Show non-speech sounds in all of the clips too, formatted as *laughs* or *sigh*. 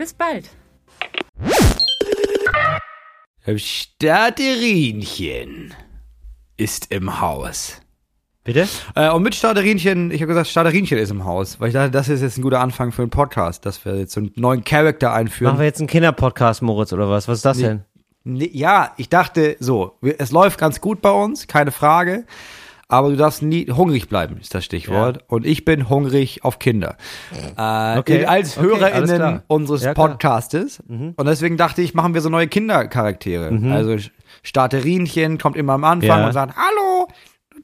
Bis bald! Staderinchen ist im Haus. Bitte? Äh, und mit Staderinchen, ich habe gesagt, Staderinchen ist im Haus, weil ich dachte, das ist jetzt ein guter Anfang für einen Podcast, dass wir jetzt so einen neuen Charakter einführen. Machen wir jetzt einen Kinderpodcast, Moritz, oder was? Was ist das Nee. denn? Nee, ja, ich dachte so, wir- es läuft ganz gut bei uns, keine Frage. Aber du darfst nie hungrig bleiben, ist das Stichwort. Und ich bin hungrig auf Kinder. Äh, Okay, als okay, HörerInnen unseres Ja, klar. Mhm. Podcastes. Und deswegen dachte ich, machen wir so neue Kindercharaktere. Also Starterinchen kommt immer am Anfang Ja. und sagt, hallo,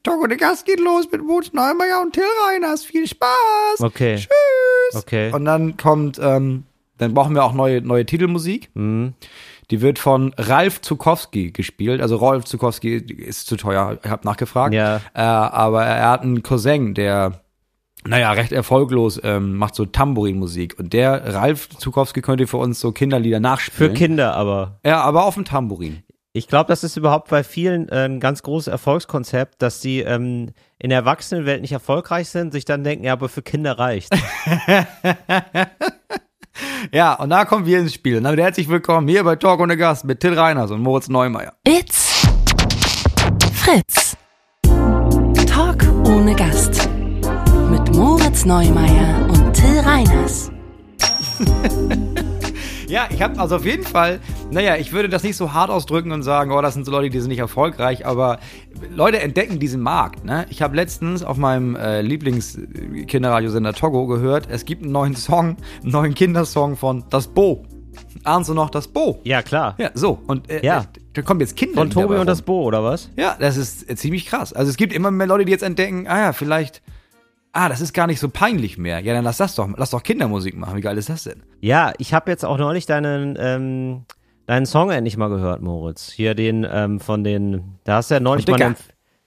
Togo de Gast geht los mit Moritz Neumeier und Till Reiners. Viel Spaß. Okay. Tschüss. Okay. Und dann kommt, ähm, dann brauchen wir auch neue, neue Titelmusik. Mhm. Die wird von Ralf Zukowski gespielt. Also Rolf Zukowski ist zu teuer, ich habe nachgefragt. Ja. Äh, aber er hat einen Cousin, der, naja, recht erfolglos ähm, macht so Tambourinmusik. Und der Ralf Zukowski könnte für uns so Kinderlieder Für nachspielen. Kinder aber. Ja, aber auf dem Tambourin. Ich glaube, das ist überhaupt bei vielen äh, ein ganz großes Erfolgskonzept, dass sie ähm, in der Erwachsenenwelt nicht erfolgreich sind, sich dann denken, ja, aber für Kinder reicht. *laughs* Ja, und da kommen wir ins Spiel. Damit herzlich willkommen hier bei Talk ohne Gast mit Till Reiners und Moritz Neumeier. It's Fritz. Talk ohne Gast. Mit Moritz Neumeier und Till Reiners. *laughs* Ja, ich habe also auf jeden Fall, naja, ich würde das nicht so hart ausdrücken und sagen, oh, das sind so Leute, die sind nicht erfolgreich, aber Leute entdecken diesen Markt. Ne? Ich habe letztens auf meinem äh, Lieblings-Kinderradiosender Togo gehört, es gibt einen neuen Song, einen neuen Kindersong von Das Bo. Ahnst du noch Das Bo? ja, klar. Ja, so. Und äh, Ja. da kommen jetzt Kinder. Von Tobi und das. Bo, oder was? Ja, das ist äh, ziemlich krass. Also es gibt immer mehr Leute, die jetzt entdecken, ah ja, vielleicht, ah, das ist gar nicht so peinlich mehr. Ja, dann lass das doch, lass doch Kindermusik machen. Wie geil ist das denn? Ja, ich habe jetzt auch neulich deinen, ähm, deinen Song endlich mal gehört, Moritz. Hier den ähm, von den, da hast du ja neulich mal einen,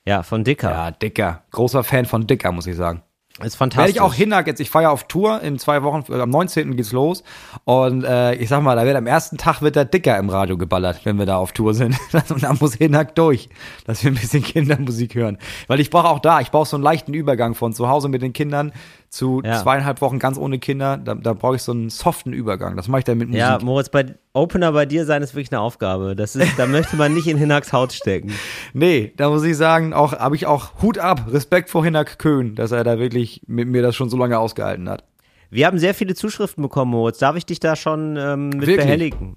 ja, von Dicker. Ja, Dicker. Großer Fan von Dicker, muss ich sagen. Ist Werde fantastisch. ich auch hinhack jetzt. Ich feiere auf Tour in zwei Wochen. äh, Am 19. geht's los. Und äh, ich sag mal, da wird am ersten Tag wird der Dicker im Radio geballert, wenn wir da auf Tour sind. Und *laughs* da muss Hinhack durch, dass wir ein bisschen Kindermusik hören. Weil ich brauche auch da, ich brauche so einen leichten Übergang von zu Hause mit den Kindern zu Ja. zweieinhalb Wochen ganz ohne Kinder. Da, da brauche ich so einen soften Übergang. Das mache ich dann mit Musik. Ja, Moritz, bei Opener bei dir sein ist wirklich eine Aufgabe. Das ist, da möchte man nicht in Hinacks Haut stecken. *laughs* Nee, da muss ich sagen, auch habe ich auch Hut ab, Respekt vor Hinhack Köhn, dass er da wirklich mit mir das schon so lange ausgehalten hat. Wir haben sehr viele Zuschriften bekommen, Moritz. Darf ich dich da schon ähm, mit Wirklich? behelligen?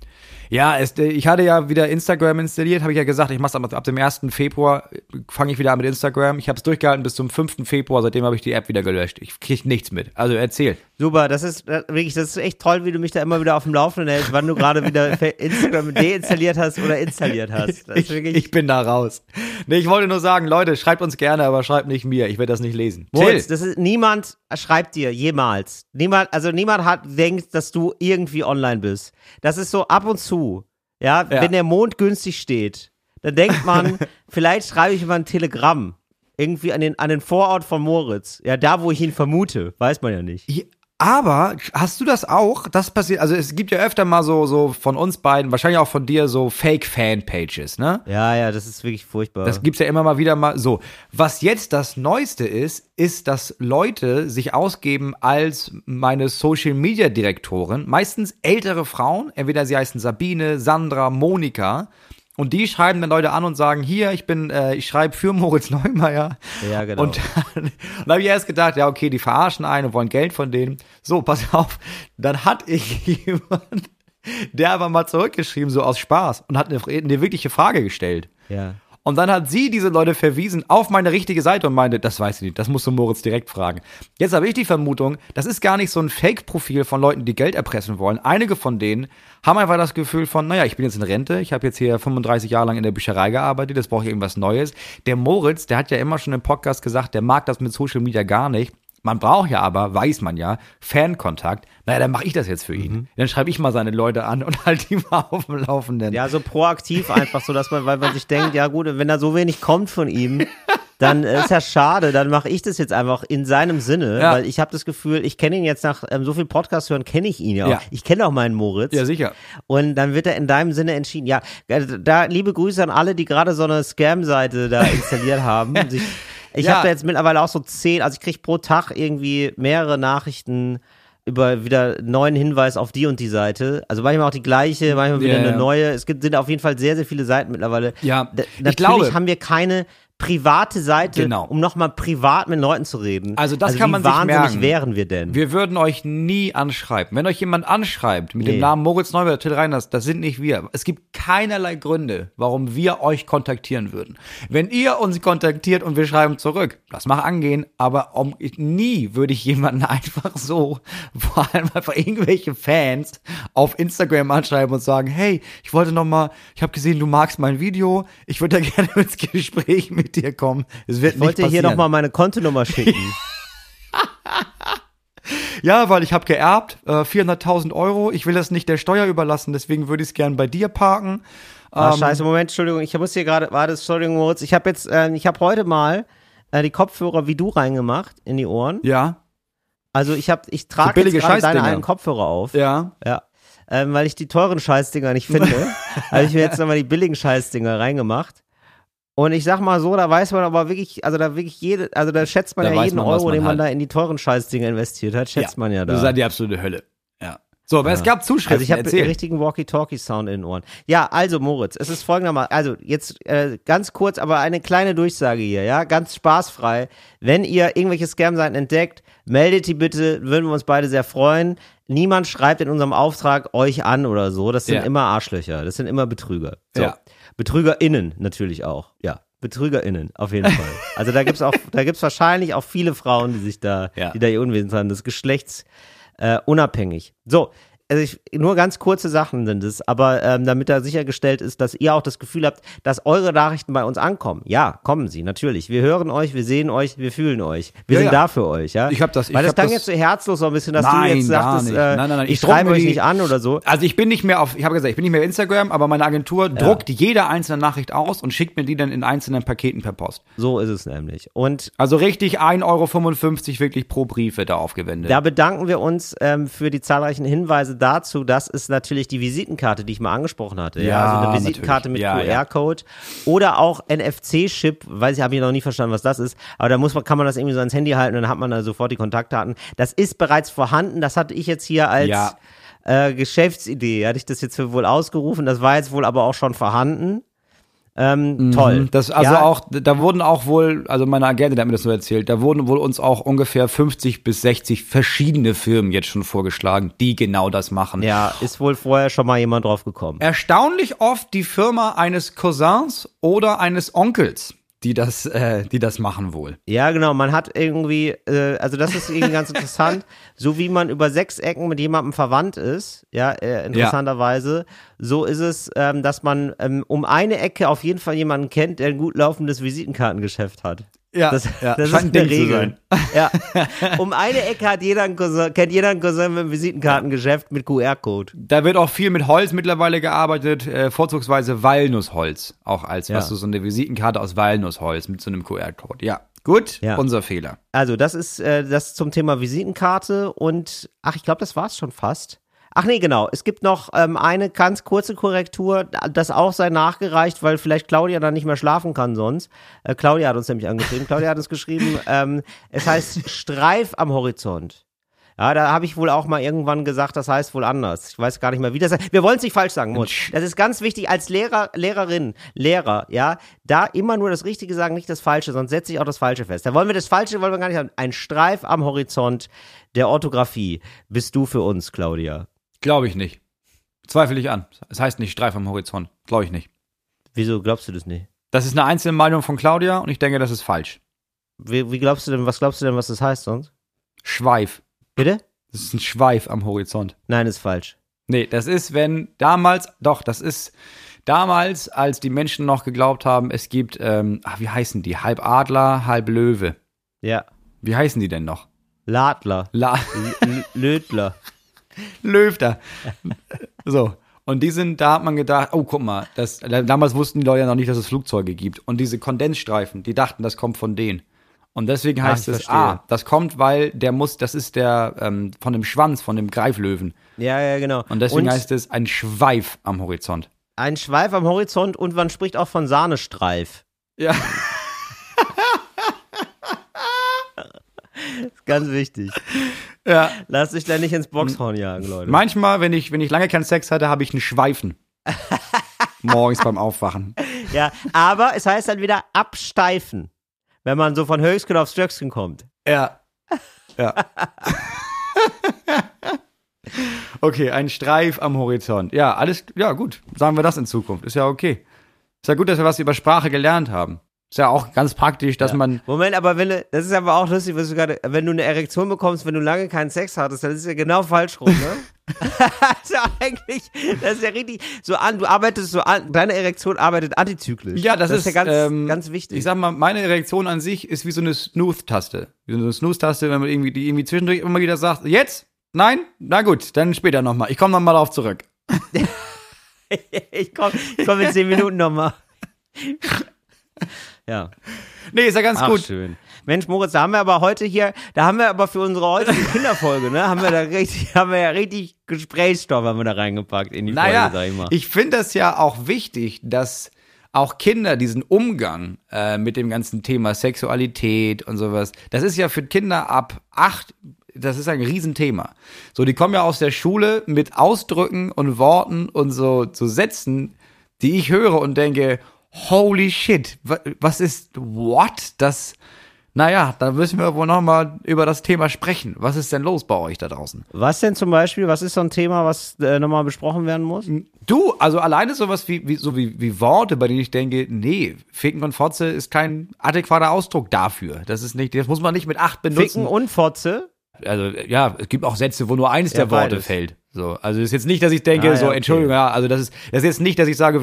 Ja, es, äh, ich hatte ja wieder Instagram installiert, habe ich ja gesagt, ich mache ab, ab dem 1. Februar fange ich wieder an mit Instagram. Ich habe es durchgehalten bis zum 5. Februar, seitdem habe ich die App wieder gelöscht. Ich krieg nichts mit. Also erzähl. Super, das ist wirklich, das ist echt toll, wie du mich da immer wieder auf dem Laufenden hältst, wann du gerade wieder *laughs* Instagram deinstalliert hast oder installiert hast. Ich, ich bin da raus. Nee, ich wollte nur sagen, Leute, schreibt uns gerne, aber schreibt nicht mir. Ich werde das nicht lesen. Moritz, das ist niemand schreibt dir jemals. Niemand, also niemand hat denkt, dass du irgendwie online bist. Das ist so ab und zu. Ja, Ja. wenn der Mond günstig steht, dann denkt man, *laughs* vielleicht schreibe ich mal ein Telegramm irgendwie an den an den Vorort von Moritz. Ja, da wo ich ihn vermute, weiß man ja nicht. Aber hast du das auch? Das passiert, also es gibt ja öfter mal so, so von uns beiden, wahrscheinlich auch von dir, so Fake-Fan-Pages, ne? Ja, ja, das ist wirklich furchtbar. Das gibt's ja immer mal wieder mal so. Was jetzt das Neueste ist, ist, dass Leute sich ausgeben als meine Social Media Direktorin, meistens ältere Frauen, entweder sie heißen Sabine, Sandra, Monika. Und die schreiben dann Leute an und sagen, hier, ich bin, äh, ich schreibe für Moritz Neumeier. Ja, genau. Und dann, dann habe ich erst gedacht, ja, okay, die verarschen einen und wollen Geld von denen. So, pass auf. Dann hat *laughs* ich jemand, der aber mal zurückgeschrieben, so aus Spaß, und hat eine, eine wirkliche Frage gestellt. ja. Und dann hat sie diese Leute verwiesen auf meine richtige Seite und meinte, das weiß ich nicht, das musst du Moritz direkt fragen. Jetzt habe ich die Vermutung, das ist gar nicht so ein Fake-Profil von Leuten, die Geld erpressen wollen. Einige von denen haben einfach das Gefühl von, naja, ich bin jetzt in Rente, ich habe jetzt hier 35 Jahre lang in der Bücherei gearbeitet, jetzt brauche ich irgendwas Neues. Der Moritz, der hat ja immer schon im Podcast gesagt, der mag das mit Social Media gar nicht. Man braucht ja aber, weiß man ja, Fankontakt. Naja, dann mache ich das jetzt für ihn. Mhm. Dann schreibe ich mal seine Leute an und *laughs* halt die mal auf dem Laufenden. Ja, so proaktiv einfach, so dass man, weil man sich denkt, ja gut, wenn da so wenig kommt von ihm, dann *laughs* ist ja schade, dann mache ich das jetzt einfach in seinem Sinne, Ja. weil ich habe das Gefühl, ich kenne ihn jetzt nach ähm, so viel Podcast hören, kenne ich ihn ja auch. Ja. Ich kenne auch meinen Moritz. Ja, sicher. Und dann wird er in deinem Sinne entschieden. Ja, äh, da liebe Grüße an alle, die gerade so eine Scam-Seite da *laughs* installiert haben. Sich, ich Ja. habe da jetzt mittlerweile auch so zehn, also ich kriege pro Tag irgendwie mehrere Nachrichten über wieder neuen Hinweis auf die und die Seite. Also manchmal auch die gleiche, manchmal wieder Ja, eine neue. Es gibt sind auf jeden Fall sehr, sehr viele Seiten mittlerweile. Ja, D ich natürlich glaube- haben wir keine private Seite, Genau. um nochmal privat mit Leuten zu reden. Also das kann wie man sich wahnsinnig merken. wären wir denn? Wir würden euch nie anschreiben. Wenn euch jemand anschreibt mit Nee. dem Namen Moritz oder Till Reiners, das sind nicht wir. Es gibt keinerlei Gründe, warum wir euch kontaktieren würden. Wenn ihr uns kontaktiert und wir schreiben zurück, das mag angehen, aber um, nie würde ich jemanden *laughs* einfach so, vor allem einfach irgendwelche Fans auf Instagram anschreiben und sagen, hey, ich wollte noch mal, ich habe gesehen, du magst mein Video, ich würde da *laughs* gerne ins Gespräch mit dir kommen. Es wird ich wollte nicht hier passieren. nochmal meine Kontonummer schicken. *laughs* Ja, weil ich habe geerbt, äh, 400.000 Euro. Ich will das nicht der Steuer überlassen, deswegen würde ich es gern bei dir parken. Ah, Ähm, scheiße, Moment, Entschuldigung, ich muss hier gerade, warte, Entschuldigung, Moritz, ich habe jetzt, äh, ich habe heute mal äh, die Kopfhörer wie du reingemacht in die Ohren. Ja, Also ich habe, ich trage billige jetzt gerade deine alten Kopfhörer auf. ja. Ja. Ähm, weil ich die teuren Scheißdinger nicht finde, *laughs* habe ich mir jetzt nochmal die billigen Scheißdinger reingemacht. Und ich sag mal so, da weiß man aber wirklich, also da wirklich jede, also da schätzt man Da ja jeden man, Euro, man den man hat. da in die teuren Scheißdinger investiert hat, schätzt man ja da. Das ist halt die absolute Hölle. Ja. So, aber es gab Zuschriften. Also ich habe den richtigen Walkie-Talkie-Sound in den Ohren. Ja, also Moritz, es ist folgendermaßen, also jetzt äh, ganz kurz, aber eine kleine Durchsage hier, ja, ganz spaßfrei. Wenn ihr irgendwelche Scam-Seiten entdeckt, meldet die bitte, würden wir uns beide sehr freuen. Niemand schreibt in unserem Auftrag euch an oder so, das sind Ja. immer Arschlöcher, das sind immer Betrüger. So. Ja. BetrügerInnen natürlich auch, ja. BetrügerInnen, auf jeden *laughs* Fall. Also da gibt's auch, da gibt's wahrscheinlich auch viele Frauen, die sich da, Ja. die da ihr Unwesen haben, des Geschlechts äh, unabhängig. So, also ich, nur ganz kurze Sachen sind es, aber ähm, damit da sichergestellt ist, dass ihr auch das Gefühl habt, dass eure Nachrichten bei uns ankommen. Ja, kommen sie, natürlich. Wir hören euch, wir sehen euch, wir fühlen euch. Wir Ja, sind ja. da für euch, ja. Ich hab das- ich Weil das klang das- jetzt so herzlos so ein bisschen, dass du Nein, jetzt gar sagtest, äh, Nein, nein, nein. ich, Ich schreibe euch nicht an oder so. Also ich bin nicht mehr auf, ich habe gesagt, ich bin nicht mehr auf Instagram, aber meine Agentur druckt jede einzelne Nachricht aus und schickt mir die dann in einzelnen Paketen per Post. So ist es nämlich. Und Also richtig 1,55 Euro wirklich pro Brief wird da aufgewendet. Da bedanken wir uns ähm, für die zahlreichen Hinweise dazu. Das ist natürlich die Visitenkarte, die ich mal angesprochen hatte. Ja, Ja, also eine Visitenkarte mit natürlich. Ja, ja. QR-Code oder auch NFC-Chip, weiß ich, habe ich noch nie verstanden, was das ist. Aber da muss man, kann man das irgendwie so ans Handy halten und dann hat man da sofort die Kontaktdaten. Das ist bereits vorhanden. Das hatte ich jetzt hier als Ja. äh, Geschäftsidee. Hatte ich das jetzt für wohl ausgerufen. Das war jetzt wohl aber auch schon vorhanden. Ähm, Toll. Das, also Ja, auch, da wurden auch wohl, also meine Agentin hat mir das so erzählt, da wurden wohl uns auch ungefähr 50 bis 60 verschiedene Firmen jetzt schon vorgeschlagen, die genau das machen. Ja, ist wohl vorher schon mal jemand drauf gekommen. Erstaunlich oft die Firma eines Cousins oder eines Onkels, die das, äh, die das machen wohl. Ja, genau. Man hat irgendwie, äh, also das ist irgendwie ganz *laughs* interessant, so wie man über sechs Ecken mit jemandem verwandt ist, ja, äh, interessanterweise, so ist es, ähm, dass man ähm, um eine Ecke auf jeden Fall jemanden kennt, der ein gut laufendes Visitenkartengeschäft hat. Ja, Das, ja, das ist scheint ein eine Regel. *laughs* Ja. Um eine Ecke hat jeder einen Cousin, kennt jeder einen Cousin mit einem Visitenkartengeschäft mit QR-Code. Da wird auch viel mit Holz mittlerweile gearbeitet, äh, vorzugsweise Walnussholz, auch als, Ja. was du so eine Visitenkarte aus Walnussholz mit so einem QR-Code. Ja, gut, Ja. unser Fehler. Also, das ist äh, das zum Thema Visitenkarte und ach, ich glaube, das war's schon fast. Ach nee, genau. Es gibt noch ähm, eine ganz kurze Korrektur, das auch sei nachgereicht, weil vielleicht Claudia dann nicht mehr schlafen kann sonst. Äh, Claudia hat uns nämlich angeschrieben. Claudia hat uns geschrieben, *laughs* ähm, es heißt Streif am Horizont. Ja, da habe ich wohl auch mal irgendwann gesagt, das heißt wohl anders. Ich weiß gar nicht mehr, wie das heißt. Wir wollen es nicht falsch sagen, Mut. Das ist ganz wichtig als Lehrer, Lehrerin, Lehrer, ja, da immer nur das Richtige sagen, nicht das Falsche, sonst setze ich auch das Falsche fest. Da wollen wir das Falsche, wollen wir gar nicht haben. Ein Streif am Horizont der Orthographie bist du für uns, Claudia. Glaube ich nicht. Zweifel ich an. Es heißt nicht Streif am Horizont. Glaube ich nicht. Wieso glaubst du das nicht? Das ist eine einzelne Meinung von Claudia und ich denke, das ist falsch. Wie, wie glaubst du denn, was glaubst du denn, was das heißt sonst? Schweif. Bitte? Das ist ein Schweif am Horizont. Nein, ist falsch. Nee, das ist, wenn damals, doch, das ist damals, als die Menschen noch geglaubt haben, es gibt, ähm, ach, wie heißen die? Halb Adler, halb Löwe. Ja. Wie heißen die denn noch? Ladler. La L *laughs* Löfter. So. Und die sind, da hat man gedacht, oh, guck mal, das, damals wussten die Leute ja noch nicht, dass es Flugzeuge gibt. Und diese Kondensstreifen, die dachten, das kommt von denen. Und deswegen heißt ich es, verstehe. ah, das kommt, weil der muss, das ist der ähm, von dem Schwanz, von dem Greiflöwen. Ja, ja, genau. Und deswegen und heißt es ein Schweif am Horizont. ein Schweif am Horizont und man spricht auch von Sahnestreif. Ja. *laughs* Ganz wichtig. ja. Lasst euch da nicht ins Boxhorn jagen, Leute. Manchmal, wenn ich, wenn ich lange keinen Sex hatte, habe ich einen Schweifen. *laughs* Morgens beim Aufwachen. Ja, aber es heißt dann wieder absteifen, wenn man so von Höchstgen auf Stöcksken kommt. Ja. Ja. *laughs* okay, ein Streif am Horizont. Ja, alles, ja, gut. Sagen wir das in Zukunft. Ist ja okay. Ist ja gut, dass wir was über Sprache gelernt haben. Ist ja auch ganz praktisch, dass man. Moment, aber wenn du, das ist aber auch lustig, was du gerade, wenn du eine Erektion bekommst, wenn du lange keinen Sex hattest, dann ist es ja genau falsch rum, ne? das *laughs* ja *laughs* eigentlich, das ist ja richtig, so an, du arbeitest so an, deine Erektion arbeitet antizyklisch. Ja, das, ist ja ganz, ähm, ganz wichtig. Ich sag mal, meine Erektion an sich ist wie so eine Snooze-Taste. Wie so eine Snooze-Taste, wenn man irgendwie, die irgendwie zwischendurch immer wieder sagt, jetzt? Nein? Na gut, dann später nochmal. Ich komme nochmal darauf zurück. *laughs* ich komme ich komm in zehn Minuten nochmal. Ja. Nee, ist ja ganz Ach, gut. schön. Mensch, Moritz, da haben wir aber heute hier, da haben wir aber für unsere heutige *laughs* Kinderfolge, ne, haben wir da richtig, *laughs* haben wir ja richtig Gesprächsstoff haben wir da reingepackt in die Naja, Folge, sag ich mal. ich finde das ja auch wichtig, dass auch Kinder diesen Umgang äh, mit dem ganzen Thema Sexualität und sowas, das ist ja für Kinder ab acht, das ist ein Riesenthema. So, die kommen ja aus der Schule mit Ausdrücken und Worten und so, so Sätzen, die ich höre und denke, holy shit, wa- was ist, what? Das, naja, da müssen wir wohl nochmal über das Thema sprechen. Was ist denn los bei euch da draußen? was denn zum Beispiel, was ist so ein Thema, was äh, nochmal besprochen werden muss? Du, also alleine sowas wie, wie, so wie, wie Worte, bei denen ich denke, nee, Ficken und Fotze ist kein adäquater Ausdruck dafür. Das ist nicht, das muss man nicht mit acht benutzen. Ficken und Fotze? Also, ja, es gibt auch Sätze, wo nur eins Ja, der Worte beides. fällt. So, also ist jetzt nicht, dass ich denke, Ah, ja, so, okay. Entschuldigung, ja, also das ist, das ist jetzt nicht, dass ich sage,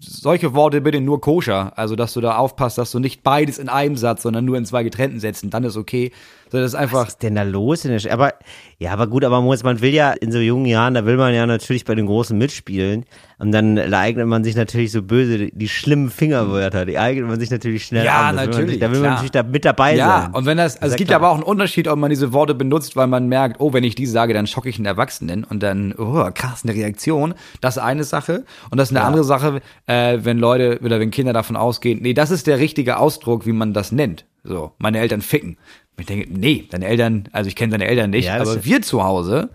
solche Worte bitte nur koscher. Also, dass du da aufpasst, dass du nicht beides in einem Satz, sondern nur in zwei getrennten Sätzen, dann ist okay. So, das ist einfach, Was ist denn da los? In der Sch aber, ja, aber gut, aber Moritz, man will ja in so jungen Jahren, da will man ja natürlich bei den Großen mitspielen. Und dann eignet man sich natürlich so böse, die, die schlimmen Fingerwörter, die eignet man sich natürlich schnell Ja, an. Will man, natürlich, sich- da will man klar. natürlich da mit dabei Ja, sein. und wenn das, also es ja gibt klar. aber auch einen Unterschied, ob man diese Worte benutzt, weil man merkt, oh, wenn ich die sage, dann schocke ich einen Erwachsenen und dann, oh, krass, eine Reaktion. Das ist eine Sache. Und das ist eine andere Sache, äh, wenn Leute oder wenn Kinder davon ausgehen, nee, das ist der richtige Ausdruck, wie man das nennt. So, meine Eltern ficken. Ich denke, nee, deine Eltern, also ich kenne deine Eltern nicht, Ja, aber wir zu Hause,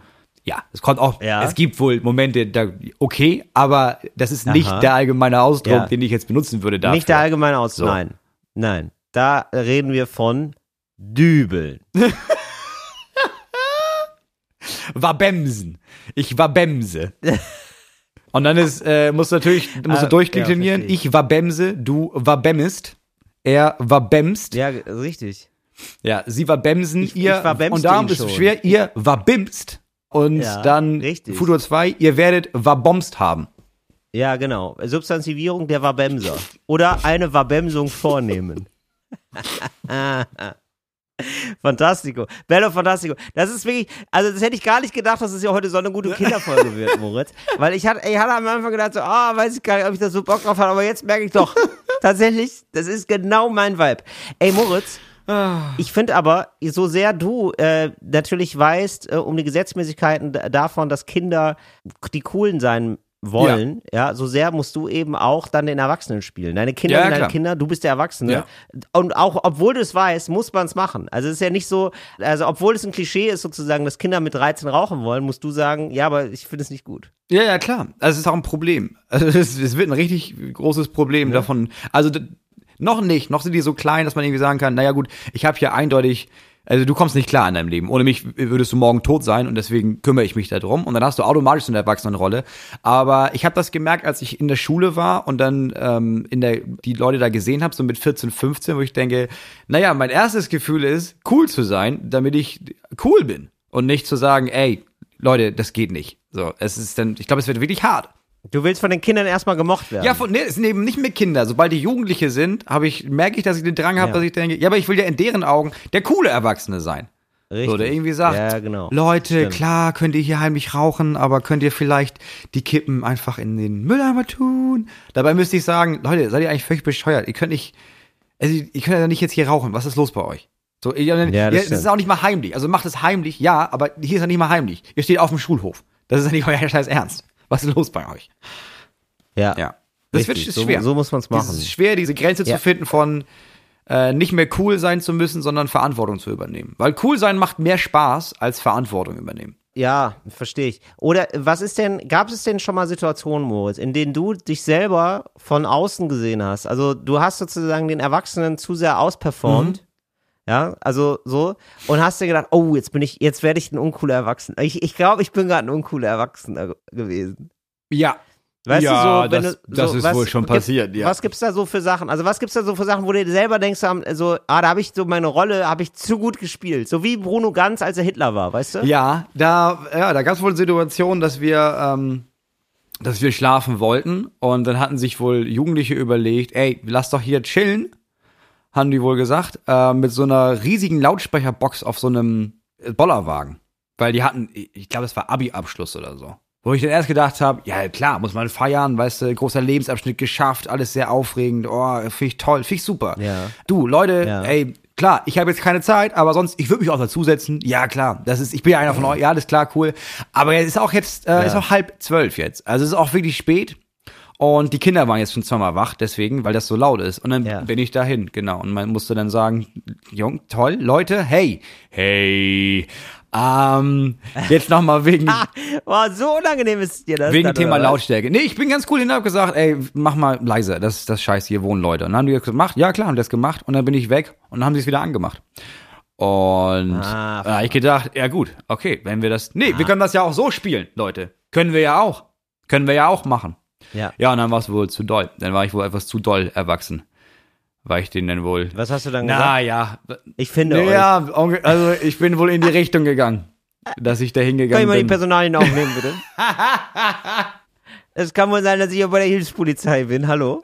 ja, es kommt auch, Ja. es gibt wohl Momente, da, okay, aber das ist nicht Aha. der allgemeine Ausdruck, Ja. den ich jetzt benutzen würde dafür. Nicht der allgemeine Aus. So. Nein. Nein. Da reden wir von Dübeln. *laughs* war Bemsen. Ich war Bemse. *laughs* Und dann ist, äh, musst du natürlich, musst du Ah, durchdeklinieren. ich war Bemse, du war Bemmist. Er war Bemst. Ja, Ja, sie war Bemsen, Ich- ihr. ich war und darum ist es schwer, ihr war Bimst. Und Ja, dann richtig. Futur 2, ihr werdet war Bomst haben. Ja, genau. Substantivierung der Wabemser. Oder eine Wabemsung vornehmen. *laughs* Fantastico. Bello Fantastico. Das ist wirklich, also das hätte ich gar nicht gedacht, dass es ja heute so eine gute Kinderfolge wird, *laughs* Moritz. Weil ich hatte, ich hatte am Anfang gedacht, so, ah, weiß ich gar nicht, ob ich da so Bock drauf habe, aber jetzt merke ich doch, tatsächlich, das ist genau mein Vibe. Ey, Moritz, ich finde aber, so sehr du äh, natürlich weißt äh, um die Gesetzmäßigkeiten davon, dass Kinder die Coolen sein wollen, ja. so sehr musst du eben auch dann den Erwachsenen spielen. Deine Kinder Ja, sind deine klar. Kinder, du bist der Erwachsene. Ja. Und auch, obwohl du es weißt, muss man es machen. Also es ist ja nicht so, also obwohl es ein Klischee ist sozusagen, dass Kinder mit 13 rauchen wollen, musst du sagen, ja, aber ich finde es nicht gut. Ja, ja, klar. Also es ist auch ein Problem. Also es, es wird ein richtig großes Problem davon. Also noch nicht, noch sind die so klein, dass man irgendwie sagen kann, naja gut, ich habe hier eindeutig, also du kommst nicht klar in deinem Leben. Ohne mich würdest du morgen tot sein und deswegen kümmere ich mich darum. Und dann hast du automatisch so eine Erwachsenenrolle. Aber ich habe das gemerkt, als ich in der Schule war und dann ähm, in der die Leute da gesehen habe, so mit 14, 15, wo ich denke, naja, mein erstes Gefühl ist, cool zu sein, damit ich cool bin. Und nicht zu sagen, ey, Leute, das geht nicht. So, es ist dann, ich glaube, es wird wirklich hart. Du willst von den Kindern erstmal gemocht werden. Ja, von, nee, es sind eben nicht mehr Kinder. Sobald die Jugendliche sind, habe ich, merke ich, dass ich den Drang habe, Ja. dass ich denke, ja, aber ich will ja in deren Augen der coole Erwachsene sein. Richtig. So, der irgendwie sagt, Ja, genau. Leute, Stimmt. klar, könnt ihr hier heimlich rauchen, aber könnt ihr vielleicht die Kippen einfach in den Mülleimer tun? Dabei müsste ich sagen, Leute, seid ihr eigentlich völlig bescheuert? Ihr könnt nicht, also ihr könnt ja nicht jetzt hier rauchen. Was ist los bei euch? So, ihr, Ja, das ja, das stimmt. ist auch nicht mal heimlich. Also macht es heimlich, ja, aber hier ist ja nicht mal heimlich. Ihr steht auf dem Schulhof. Das ist ja nicht euer scheiß Ernst. Was ist los bei euch? Ja. Ja. Das wird Richtig. ist schwer. So, so muss man es machen. Es ist schwer, diese Grenze Ja. zu finden von äh, nicht mehr cool sein zu müssen, sondern Verantwortung zu übernehmen. Weil cool sein macht mehr Spaß als Verantwortung übernehmen. Ja, verstehe ich. Oder was ist denn, gab es denn schon mal Situationen, Moritz, in denen du dich selber von außen gesehen hast? Also du hast sozusagen den Erwachsenen zu sehr ausperformt. Ja, also so. Und hast dir gedacht, oh, jetzt bin ich, jetzt werde ich ein uncooler Erwachsener. Ich, ich glaube, ich bin gerade ein uncooler Erwachsener ge- gewesen. Ja. Weißt Ja, du, so, wenn das- du, das so, ist was, wohl schon gibt- passiert, ja. Was gibt's da so für Sachen? Also was gibt's da so für Sachen, wo du dir selber denkst, am- so, ah, da habe ich so meine Rolle, habe ich zu gut gespielt. So wie Bruno Ganz, als er Hitler war, weißt du? Ja, da, ja, da gab es wohl Situationen, dass wir, ähm, dass wir schlafen wollten und dann hatten sich wohl Jugendliche überlegt, ey, lass doch hier chillen, haben die wohl gesagt, äh, mit so einer riesigen Lautsprecherbox auf so einem äh, Bollerwagen. Weil die hatten, ich glaube, das war Abi-Abschluss oder so. Wo ich dann erst gedacht habe, ja klar, muss man feiern, weißt du, großer Lebensabschnitt geschafft, alles sehr aufregend, oh, finde ich toll, finde ich super. Ja. Du, Leute, Ja. ey, klar, ich habe jetzt keine Zeit, aber sonst, ich würde mich auch dazusetzen. Ja, klar, das ist, ich bin ja einer von euch, ja, alles klar, cool. Aber es ist auch jetzt, äh, ist auch halb zwölf jetzt. Also es ist auch wirklich spät. Und die Kinder waren jetzt schon zweimal wach, deswegen, weil das so laut ist. Und dann Ja. bin ich dahin, genau. Und man musste dann sagen, Jung, toll, Leute, hey, hey, ähm, jetzt nochmal wegen, *laughs* Boah, so unangenehm ist dir das. wegen dann, Thema? Lautstärke. Nee, ich bin ganz cool hin und hab gesagt, ey, mach mal leiser, das das scheiße, hier wohnen Leute. Und dann haben die das gemacht, ja klar, haben das gemacht. Und dann bin ich weg und dann haben sie es wieder angemacht. Und Ah, da ich gedacht, ja gut, okay, wenn wir das, nee, wir können das ja auch so spielen, Leute. Können wir ja auch. Können wir ja auch machen. Ja. Ja, und dann war es wohl zu doll. Dann war ich wohl etwas zu doll erwachsen. War ich den dann wohl. Was hast du dann gesagt? Na ja. Ich finde. Ja, onge- also ich bin wohl in die Richtung gegangen, dass ich da Kann ich hingegangen mal die bin. Personalien *laughs* aufnehmen, bitte? Es kann wohl sein, dass ich ja bei der Hilfspolizei bin. Hallo?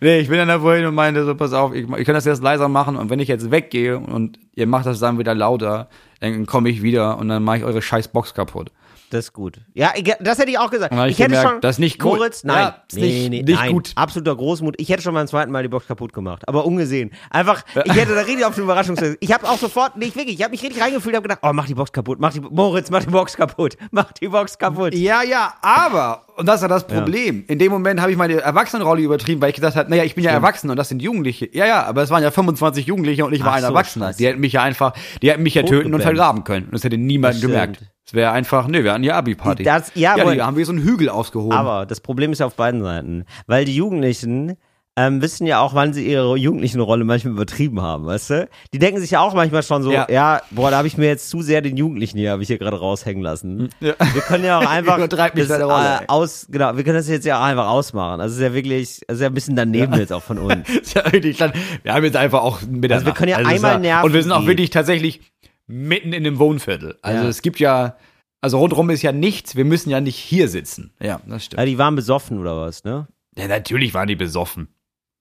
Nee, ich bin dann da vorhin und meinte so, pass auf, ich, ich kann das jetzt leiser machen und wenn ich jetzt weggehe und ihr macht das dann wieder lauter, dann komme ich wieder und dann mache ich eure scheiß Box kaputt. Das ist gut. Ja, ich, das hätte ich auch gesagt. Ich ich hätte gemerkt, schon. das ist nicht cool. Moritz, nein. Ja, ist nicht- nicht nein. gut. Absoluter Großmut. Ich hätte schon beim zweiten Mal die Box kaputt gemacht. Aber ungesehen. Einfach, ich hätte da richtig auf den Überraschungsfest. Ich habe auch sofort, nicht wirklich, ich habe mich richtig reingefühlt, habe gedacht, oh, mach die Box kaputt. Mach die, Moritz, mach die Box kaputt. *laughs* Mach die Box kaputt. Ja, ja, aber, und das ist ja das Problem, in dem Moment habe ich meine Erwachsenenrolle übertrieben, weil ich gesagt habe, naja, ich bin ja erwachsen und das sind Jugendliche. Ja, ja, aber es waren ja 25 Jugendliche und ich war Ach ein so, Erwachsener. scheiße. Die hätten mich ja einfach, die hätten mich ja töten und vergraben können. Und das hätte niemand Das gemerkt. Es wäre einfach, nee, wir hatten ja Abi-Party. Das- ja, ja, wohl. die haben wir so einen Hügel ausgehoben. Aber das Problem ist ja auf beiden Seiten. Weil die Jugendlichen ähm, wissen ja auch, wann sie ihre jugendlichen Rolle manchmal übertrieben haben, weißt du? Die denken sich ja auch manchmal schon so, ja, Ja. boah, da habe ich mir jetzt zu sehr den Jugendlichen hier, habe ich hier gerade raushängen lassen. Ja. Wir können ja auch *laughs* einfach das, Rolle, äh, aus, genau, wir können das jetzt ja auch einfach ausmachen. Also es ist ja wirklich, es ist ja ein bisschen daneben jetzt auch von uns. *laughs* Ja wirklich dann, wir haben jetzt einfach auch Mitternacht. Also wir können ja ist einmal nerven Und wir sind auch wirklich tatsächlich mitten in dem Wohnviertel. Also Ja. es gibt ja, also rundherum ist ja nichts, wir müssen ja nicht hier sitzen. Ja, das stimmt. Ja, die waren besoffen oder was, ne? Ja, natürlich waren die besoffen.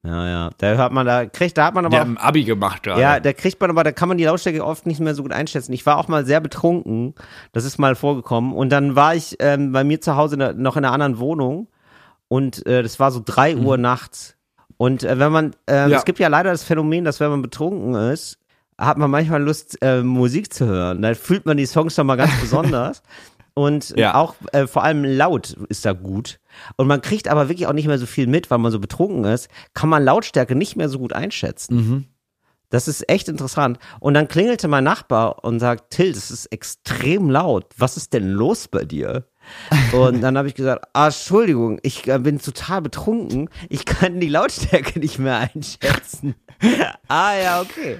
Ja, ja. Da hört man, da kriegt, da hat man Die aber haben Abi gemacht gerade. Ja, da kriegt man aber, da kann man die Lautstärke oft nicht mehr so gut einschätzen. Ich war auch mal sehr betrunken, das ist mal vorgekommen. Und dann war ich ähm, bei mir zu Hause noch in einer anderen Wohnung und äh, das war so drei Uhr nachts. Und äh, wenn man, ähm, Ja. es gibt ja leider das Phänomen, dass wenn man betrunken ist, hat man manchmal Lust, äh, Musik zu hören. Da fühlt man die Songs dann mal ganz *laughs* besonders. Und Ja. auch äh, vor allem laut ist da gut. Und man kriegt aber wirklich auch nicht mehr so viel mit, weil man so betrunken ist, kann man Lautstärke nicht mehr so gut einschätzen. Das ist echt interessant. Und dann klingelte mein Nachbar und sagt, Till, das ist extrem laut. Was ist denn los bei dir? Und dann habe ich gesagt, ah, Entschuldigung, ich äh, bin total betrunken. Ich kann die Lautstärke nicht mehr einschätzen. *laughs* ah, ja, okay.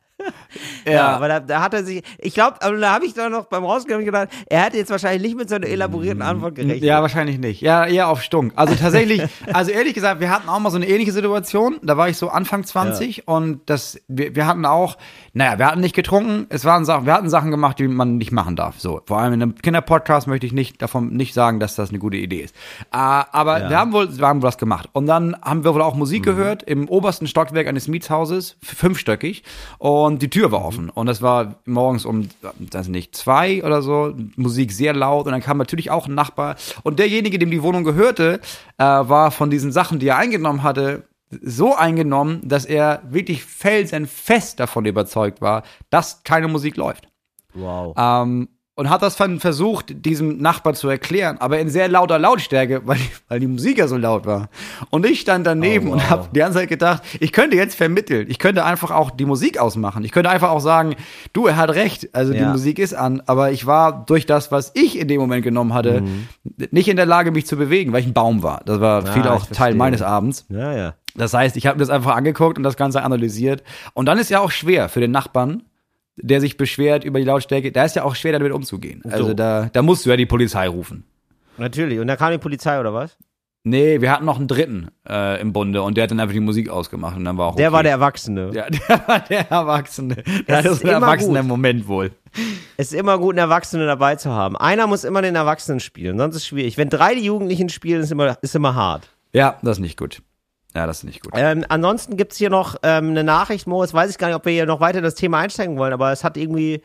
*laughs* Ja, aber da, da hat er sich, ich glaube, da habe ich doch noch beim Rausgehen gedacht, er hätte jetzt wahrscheinlich nicht mit so einer elaborierten Antwort gerechnet. Ja, wahrscheinlich nicht. Ja, eher auf Stunk. Also tatsächlich, *laughs* also ehrlich gesagt, wir hatten auch mal so eine ähnliche Situation. Da war ich so Anfang 20 und das, wir, wir hatten auch, naja, wir hatten nicht getrunken. Es waren Sachen, wir hatten Sachen gemacht, die man nicht machen darf. So, vor allem in einem Kinderpodcast möchte ich nicht davon nicht sagen, dass das eine gute Idee ist. Äh, aber wir haben wohl, wir haben wohl was gemacht. Und dann haben wir wohl auch Musik gehört im obersten Stockwerk eines Mietshauses, fünfstöckig. Und und die Tür war offen. Und es war morgens um, das nicht, zwei oder so, Musik sehr laut. Und dann kam natürlich auch ein Nachbar. Und derjenige, dem die Wohnung gehörte, äh, war von diesen Sachen, die er eingenommen hatte, so eingenommen, dass er wirklich felsenfest davon überzeugt war, dass keine Musik läuft. Wow. Ähm, und hat das dann versucht, diesem Nachbar zu erklären, aber in sehr lauter Lautstärke, weil die, weil die Musik ja so laut war. Und ich stand daneben Oh, und wow. habe die ganze Zeit gedacht, ich könnte jetzt vermitteln. Ich könnte einfach auch die Musik ausmachen. Ich könnte einfach auch sagen, du, er hat recht, also die Ja. Musik ist an, aber ich war durch das, was ich in dem Moment genommen hatte, nicht in der Lage, mich zu bewegen, weil ich ein Baum war. Das war viel Mhm. Ah, auch Teil meines Abends. Ja, ja. Das heißt, ich habe mir das einfach angeguckt und das Ganze analysiert. Und dann ist ja auch schwer für den Nachbarn, der sich beschwert über die Lautstärke, da ist ja auch schwer damit umzugehen. Also So. da, da musst du ja die Polizei rufen. Natürlich. Und dann kam die Polizei oder was? Nee, wir hatten noch einen dritten äh, im Bunde und der hat dann einfach die Musik ausgemacht und dann war auch Der okay. war der Erwachsene. ja, *laughs* der war der Erwachsene. Das Das ist ein erwachsener gut. Moment wohl. Es ist immer gut, einen Erwachsenen dabei zu haben. Einer muss immer den Erwachsenen spielen, sonst ist es schwierig. Wenn drei die Jugendlichen spielen, ist immer, ist immer hart. Ja, das ist nicht gut. Ja, das ist nicht gut. Ähm, ansonsten gibt's hier noch ähm, eine Nachricht, Moritz, weiß ich gar nicht, ob wir hier noch weiter in das Thema einsteigen wollen, aber es hat irgendwie,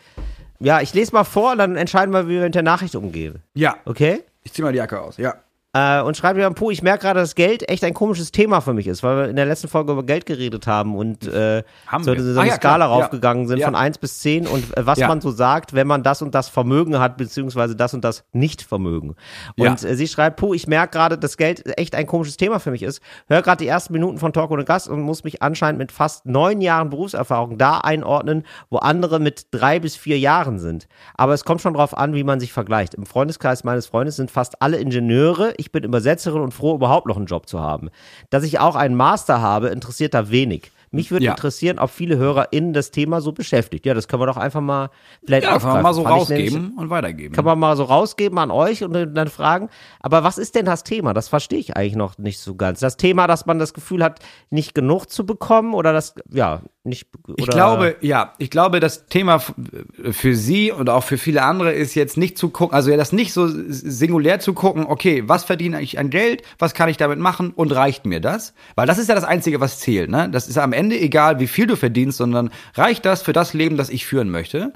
ja, ich lese mal vor, dann entscheiden wir, wie wir mit der Nachricht umgehen. Ja, Okay? ich zieh mal die Jacke aus. Ja. Äh, und schreibt mir Po, ich merke gerade, dass Geld echt ein komisches Thema für mich ist, weil wir in der letzten Folge über Geld geredet haben und äh, Haben so, so Ah, eine ja, Skala. Ja. raufgegangen sind Ja. von 1 bis 10 und äh, was man so sagt, wenn man das und das Vermögen hat, beziehungsweise das und das Nicht-Vermögen. Und äh, sie schreibt, Po, ich merke gerade, dass Geld echt ein komisches Thema für mich ist. Hör gerade die ersten Minuten von Talk ohne Gast und muss mich anscheinend mit fast neun Jahren Berufserfahrung da einordnen, wo andere mit drei bis vier Jahren sind. Aber es kommt schon drauf an, wie man sich vergleicht. Im Freundeskreis meines Freundes sind fast alle Ingenieure. Ich bin Übersetzerin und froh, überhaupt noch einen Job zu haben. Dass ich auch einen Master habe, interessiert da wenig. Mich würde Ja. interessieren, ob viele HörerInnen das Thema so beschäftigt. Ja, das können wir doch einfach mal vielleicht Ja, einfach mal so Fand ich nämlich- rausgeben und weitergeben. kann man mal so rausgeben an euch und dann fragen, aber was ist denn das Thema? Das verstehe ich eigentlich noch nicht so ganz. Das Thema, dass man das Gefühl hat, nicht genug zu bekommen oder das, ja, nicht. Oder Ich glaube, ja, ich glaube, das Thema für Sie und auch für viele andere ist jetzt nicht zu gucken, also ja, das nicht so singulär zu gucken, okay, was verdiene ich an Geld, was kann ich damit machen und reicht mir das? Weil das ist ja das Einzige, was zählt, ne? Das ist am Ende egal, wie viel du verdienst, sondern reicht das für das Leben, das ich führen möchte?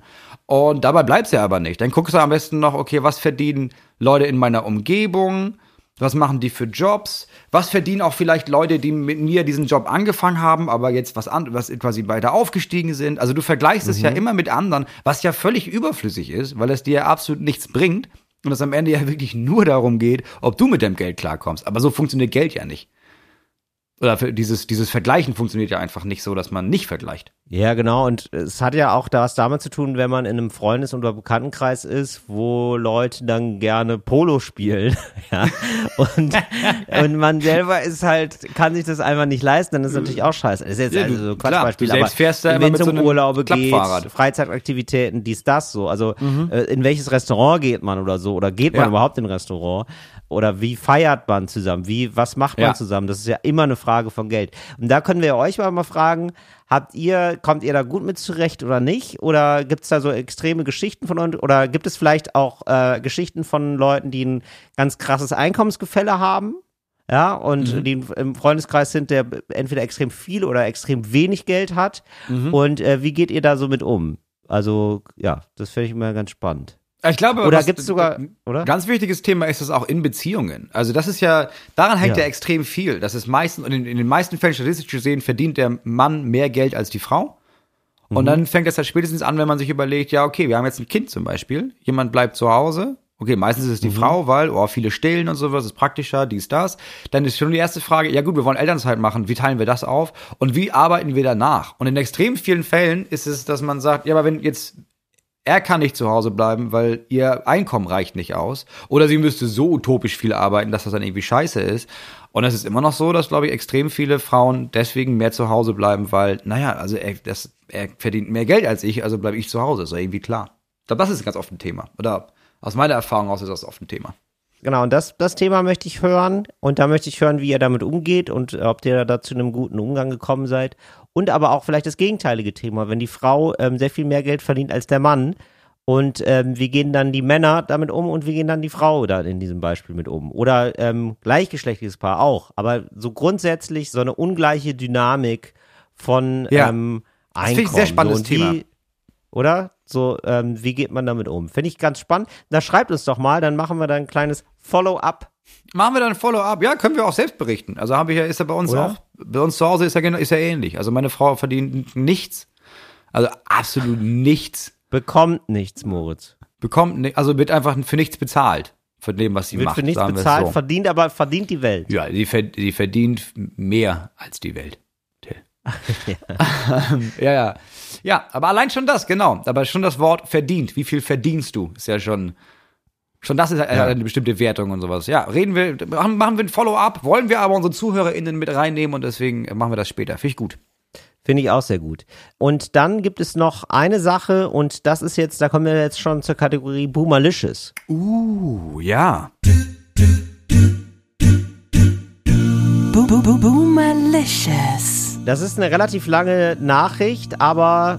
Und dabei bleibt's ja aber nicht. Dann guckst du am besten noch, okay, was verdienen Leute in meiner Umgebung? Was machen die für Jobs? Was verdienen auch vielleicht Leute, die mit mir diesen Job angefangen haben, aber jetzt was an, was quasi weiter aufgestiegen sind? Also du vergleichst es ja immer mit anderen, was ja völlig überflüssig ist, weil es dir absolut nichts bringt und es am Ende ja wirklich nur darum geht, ob du mit dem Geld klarkommst. Aber so funktioniert Geld ja nicht. Oder für dieses, dieses Vergleichen funktioniert ja einfach nicht so, dass man nicht vergleicht. Ja, genau. Und es hat ja auch was damit zu tun, wenn man in einem Freundes- oder Bekanntenkreis ist, wo Leute dann gerne Polo spielen. *laughs* ja. Und, und man selber ist halt, kann sich das einfach nicht leisten, dann ist natürlich auch scheiße. Das ist jetzt Ja, also so ein klar, Quatschbeispiel, du selbst aber fährst wenn mit es so um einem Urlaube geht. Freizeitaktivitäten, dies, das so. Also äh, in welches Restaurant geht man oder so? Oder geht man Ja. überhaupt in ein Restaurant? Oder wie feiert man zusammen? Wie, was macht man Ja. zusammen? Das ist ja immer eine Frage von Geld. Und da können wir euch mal mal fragen, habt ihr, kommt ihr da gut mit zurecht oder nicht? Oder gibt es da so extreme Geschichten von euch? Oder gibt es vielleicht auch äh, Geschichten von Leuten, die ein ganz krasses Einkommensgefälle haben? Ja, und Mhm. die im Freundeskreis sind, der entweder extrem viel oder extrem wenig Geld hat. Mhm. Und äh, wie geht ihr da so mit um? Also, ja, das finde ich immer ganz spannend. Ich glaube, Oder gibt's sogar, oder? Ganz wichtiges Thema ist es auch in Beziehungen. Also das ist ja, daran hängt Ja. ja, extrem viel. Das ist meistens, und in, in den meisten Fällen statistisch gesehen verdient der Mann mehr Geld als die Frau. Mhm. Und dann fängt das ja spätestens an, wenn man sich überlegt, ja, okay, wir haben jetzt ein Kind zum Beispiel. Jemand bleibt zu Hause. Okay, meistens ist es die Mhm. Frau, weil, oh, viele stillen und sowas, ist praktischer, dies, das. Dann ist schon die erste Frage, ja gut, wir wollen Elternzeit machen, wie teilen wir das auf? Und wie arbeiten wir danach? Und in extrem vielen Fällen ist es, dass man sagt, ja, aber wenn jetzt er kann nicht zu Hause bleiben, weil ihr Einkommen reicht nicht aus. Oder sie müsste so utopisch viel arbeiten, dass das dann irgendwie scheiße ist. Und es ist immer noch so, dass, glaube ich, extrem viele Frauen deswegen mehr zu Hause bleiben, weil, naja, also er, das, er verdient mehr Geld als ich, also bleibe ich zu Hause. Ist ja irgendwie klar. Ich glaube, das ist ganz oft ein Thema. Oder aus meiner Erfahrung aus ist das oft ein Thema. Genau, und das, das Thema möchte ich hören. Und da möchte ich hören, wie ihr damit umgeht und ob ihr da zu einem guten Umgang gekommen seid. Und aber auch vielleicht das gegenteilige Thema, wenn die Frau ähm, sehr viel mehr Geld verdient als der Mann. Und ähm, wie gehen dann die Männer damit um und wie gehen dann die Frau da in diesem Beispiel mit um? Oder ähm, gleichgeschlechtliches Paar auch. Aber so grundsätzlich so eine ungleiche Dynamik von Ja. ähm, Das finde ich ein sehr spannendes so, wie, Oder? So, ähm, wie geht man damit um? Finde ich ganz spannend. Da schreibt uns doch mal, dann machen wir da ein kleines Follow-up. Machen wir dann ein Follow-up? Ja, können wir auch selbst berichten. Also habe ich ja, ist ja bei uns Oder? auch, bei uns zu Hause ist ja, genau- ist ja ähnlich. Also meine Frau verdient nichts. Also absolut nichts. Bekommt nichts, Moritz. Bekommt, ni- also wird einfach für nichts bezahlt. Von dem, was sie Wird macht. für nichts bezahlt, so. verdient aber verdient die Welt. Ja, die, verd- die verdient mehr als die Welt. Till. *laughs* ja, ja. Ja, aber allein schon das, genau. Aber schon das Wort verdient. Wie viel verdienst du? Ist ja schon. Schon das ist ja. eine bestimmte Wertung und sowas. Ja, reden wir, machen wir ein Follow-up, wollen wir aber unsere ZuhörerInnen mit reinnehmen und deswegen machen wir das später. Finde ich gut. Finde ich auch sehr gut. Und dann gibt es noch eine Sache und das ist jetzt, da kommen wir jetzt schon zur Kategorie Boomerlicious. Uh, ja. Boo Boo Boo Boomerlicious. Das ist eine relativ lange Nachricht, aber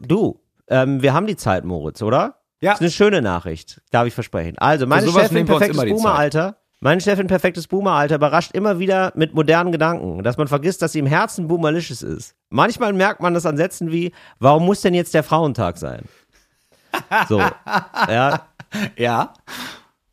du, ähm, wir haben die Zeit, Moritz, oder? Ja. Das ist eine schöne Nachricht, darf ich versprechen. Also, meine sowas Chefin, perfektes. Boomeralter. Meine Chefin, perfektes Boomeralter, überrascht immer wieder mit modernen Gedanken, dass man vergisst, dass sie im Herzen Boomerlicious ist. Manchmal merkt man das an Sätzen wie, warum muss denn jetzt der Frauentag sein? So, *laughs* ja, Ja.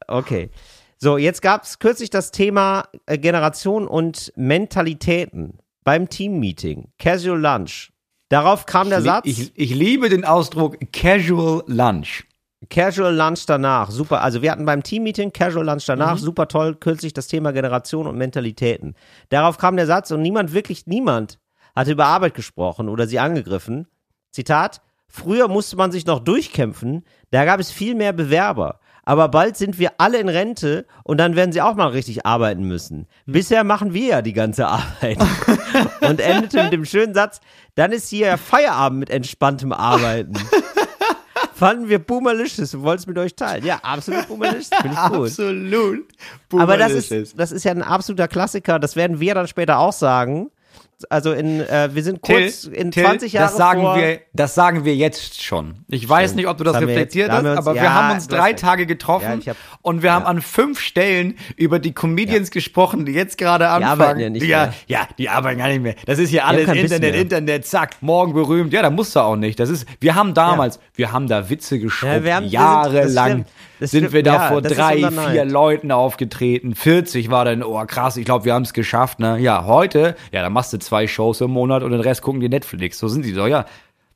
Okay. So, jetzt gab es kürzlich das Thema äh, Generation und Mentalitäten beim Teammeeting. Casual Lunch. Darauf kam der Ich, Satz, ich, ich liebe den Ausdruck Casual Lunch. Casual Lunch danach. Super. Also wir hatten beim Teammeeting Casual Lunch danach. Super toll. Kürzlich das Thema Generation und Mentalitäten. Darauf kam der Satz und niemand, wirklich niemand, hatte über Arbeit gesprochen oder sie angegriffen. Zitat. Früher musste man sich noch durchkämpfen. Da gab es viel mehr Bewerber. Aber bald sind wir alle in Rente und dann werden sie auch mal richtig arbeiten müssen. Bisher machen wir ja die ganze Arbeit. und endete mit dem schönen Satz, dann ist hier Feierabend mit entspanntem Arbeiten. *laughs* Fanden wir Boomerlicious und wollten es mit euch teilen. Ja, absolut Boomerlicious, finde ich gut. Absolut. Aber das ist, Boomerlicious. das ist ja ein absoluter Klassiker. Das werden wir dann später auch sagen. Also in, äh, wir sind kurz Till, in Till, 20 Jahren das sagen vor, wir, das sagen wir jetzt schon. Ich weiß nicht, ob du das wir reflektiert hast, wir aber wir ja, haben uns drei. Tage getroffen Ja, hab- und wir haben an fünf Stellen über die Comedians gesprochen, die jetzt gerade anfangen. arbeiten ja nicht ja, mehr. ja, die arbeiten gar nicht mehr. Das ist hier alles Internet. Internet, zack, morgen berühmt. Ja, da musst du auch nicht. Das ist, wir haben damals, wir haben da Witze wir wir sind- jahrelang das sind wir da Ja, vor drei, vier. Leuten aufgetreten. 40 war dann, oh krass, ich glaube, wir haben es geschafft. Ne? Ja, heute, ja, da machst du zwei Shows im Monat und den Rest gucken die Netflix. So sind die doch, ja.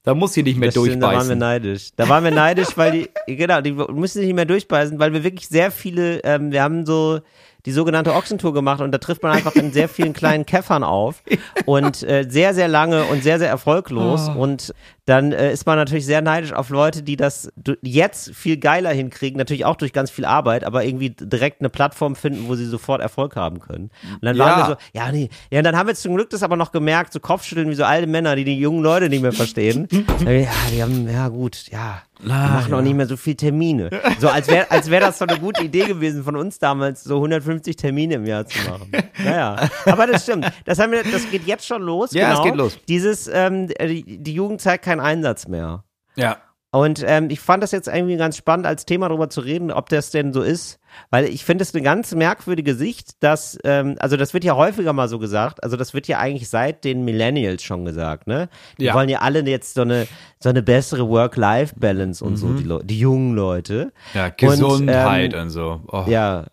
Da muss sie nicht mehr Das stimmt, da waren wir durchbeißen. neidisch. Da waren wir neidisch, weil die, *laughs* genau, die müssen sich nicht mehr durchbeißen, weil wir wirklich sehr viele, ähm, wir haben so die sogenannte Ochsentour gemacht und da trifft man einfach in sehr vielen kleinen Käffern auf und äh, sehr, sehr lange und sehr, sehr erfolglos Oh. und dann äh, ist man natürlich sehr neidisch auf Leute, die das jetzt viel geiler hinkriegen, natürlich auch durch ganz viel Arbeit, aber irgendwie direkt eine Plattform finden, wo sie sofort Erfolg haben können. Und dann waren Ja. wir so, ja, nee, ja, und dann haben wir zum Glück das aber noch gemerkt, so Kopfschütteln wie so alte Männer, die die jungen Leute nicht mehr verstehen. *laughs* ja, die haben, ja gut, ja, die machen auch nicht mehr so viel Termine. So als wäre als wär das so eine gute Idee gewesen von uns damals, so 150 Termine im Jahr zu machen. Naja, aber das stimmt. Das haben wir, das geht jetzt schon los. Ja, es genau. geht los. Dieses, ähm, die, die Jugend zeigt keinen Einsatz mehr. Ja. Und ähm, ich fand das jetzt irgendwie ganz spannend, als Thema darüber zu reden, ob das denn so ist. Weil ich finde es eine ganz merkwürdige Sicht, dass, ähm, also das wird ja häufiger mal so gesagt, also das wird ja eigentlich seit den Millennials schon gesagt, ne? Die Ja. wollen ja alle jetzt so eine, so eine bessere Work-Life-Balance und so, die, die jungen Leute. Ja, Und, Gesundheit ähm, und, so. Oh. Ja.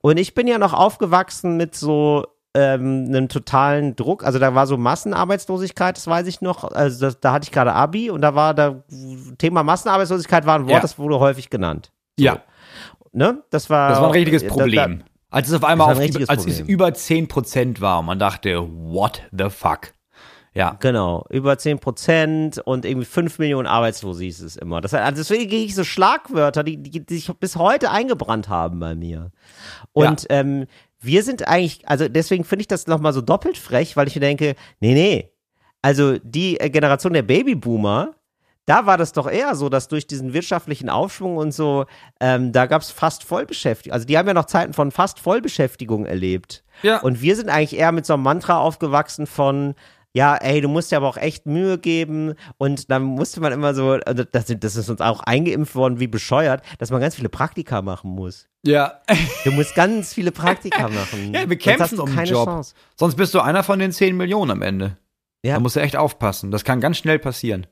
Und ich bin ja noch aufgewachsen mit so ähm, einem totalen Druck. Also da war so Massenarbeitslosigkeit, das weiß ich noch. Also das, da hatte ich gerade Abi und da war da Thema Massenarbeitslosigkeit war ein Wort, Ja. das wurde häufig genannt. ja. Ne? Das war Das war ein richtiges da- da- Problem. als es auf einmal auf, richtiges als es Problem. über 10% war und man dachte, what the fuck? Ja. Genau, über 10 Prozent und irgendwie 5 Millionen Arbeitslose hieß es immer. Das, also deswegen kriege ich so Schlagwörter, die, die, die sich bis heute eingebrannt haben bei mir. Und ähm, wir sind eigentlich, also deswegen finde ich das nochmal so doppelt frech, weil ich mir denke, nee, nee, also die äh, Generation der Babyboomer, da war das doch eher so, dass durch diesen wirtschaftlichen Aufschwung und so, ähm, da gab es fast Vollbeschäftigung. Also die haben ja noch Zeiten von fast Vollbeschäftigung erlebt. Ja. Und wir sind eigentlich eher mit so einem Mantra aufgewachsen von, ja, ey, du musst dir aber auch echt Mühe geben. Und dann musste man immer so, also das, das ist uns auch eingeimpft worden, wie bescheuert, dass man ganz viele Praktika machen muss. Ja. Du musst ganz viele Praktika machen. *laughs* ja, wir kämpfen um keine Job. Chance. Sonst bist du einer von den 10 Millionen am Ende. Ja. Da musst du echt aufpassen. Das kann ganz schnell passieren.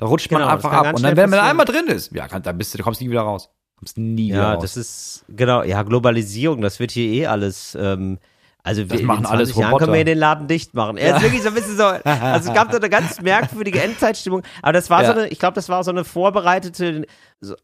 Da rutscht man Genau, das einfach ab. Und dann, wenn man einmal drin ist, ja, kann, dann bist du, du kommst nie wieder raus. Kommst nie wieder Ja, raus. das ist, genau, ja, Globalisierung, das wird hier eh alles, ähm, also Das wir, machen in 20 alles Jahren können Roboter. wir hier den Laden dicht machen. Er ist wirklich so ein bisschen so, *laughs* also es gab so eine ganz merkwürdige Endzeitstimmung, aber das war so Ja. eine, ich glaube, das war so eine vorbereitete, so,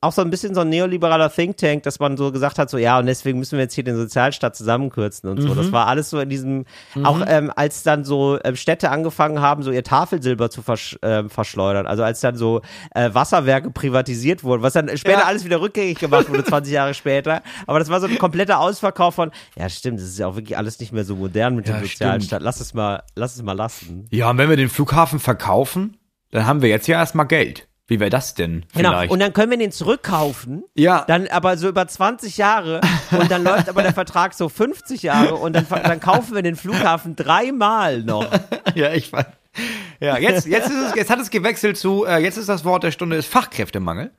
auch so ein bisschen so ein neoliberaler Think Tank, dass man so gesagt hat, so ja, und deswegen müssen wir jetzt hier den Sozialstaat zusammenkürzen und so. Mhm. Das war alles so in diesem, auch ähm, als dann so ähm, Städte angefangen haben, so ihr Tafelsilber zu versch ähm, verschleudern, also als dann so äh, Wasserwerke privatisiert wurden, was dann später Ja. alles wieder rückgängig gemacht wurde, *laughs* 20 Jahre später. Aber das war so ein kompletter Ausverkauf von, ja stimmt, das ist ja auch wirklich alles nicht mehr so modern mit Ja, dem Sozialstaat. Lass es mal, lass es mal lassen. ja, und wenn wir den Flughafen verkaufen, dann haben wir jetzt ja erstmal Geld. Wie wäre das denn? Genau. Vielleicht? Und dann können wir den zurückkaufen. Ja. Dann aber so über 20 Jahre und dann läuft aber der *laughs* Vertrag so 50 Jahre und dann, dann kaufen wir den Flughafen dreimal noch. *laughs* ja, ich weiß. Ja, jetzt, jetzt, ist es, jetzt hat es gewechselt zu, äh, jetzt ist das Wort der Stunde, ist Fachkräftemangel.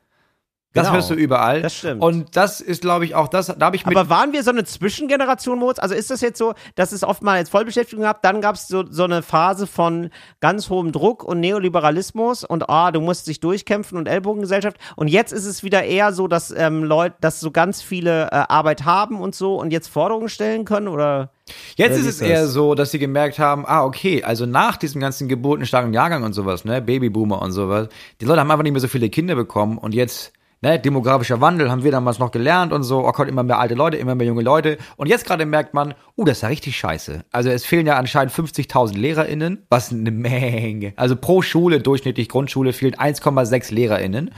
Das Genau. hörst du überall. Das stimmt. Und das ist, glaube ich, auch das, da habe ich mit. Aber waren wir so eine Zwischengeneration, Moritz? Also ist das jetzt so, dass es oft mal jetzt Vollbeschäftigung gab, dann gab es so, so eine Phase von ganz hohem Druck und Neoliberalismus und ah, du musst dich durchkämpfen und Ellbogengesellschaft. Und jetzt ist es wieder eher so, dass ähm, Leute, dass so ganz viele äh, Arbeit haben und so und jetzt Forderungen stellen können oder? Jetzt ist es eher so, dass sie gemerkt haben, ah, okay, also nach diesem ganzen geburtenstarken Jahrgang und sowas, ne, Babyboomer und sowas, die Leute haben einfach nicht mehr so viele Kinder bekommen und jetzt, ne, demografischer Wandel haben wir damals noch gelernt und so, oh Gott, immer mehr alte Leute, immer mehr junge Leute und jetzt gerade merkt man, uh, das ist ja richtig scheiße. Also es fehlen ja anscheinend 50.000 LehrerInnen, was eine Menge. Also pro Schule, durchschnittlich Grundschule, fehlen 1,6 LehrerInnen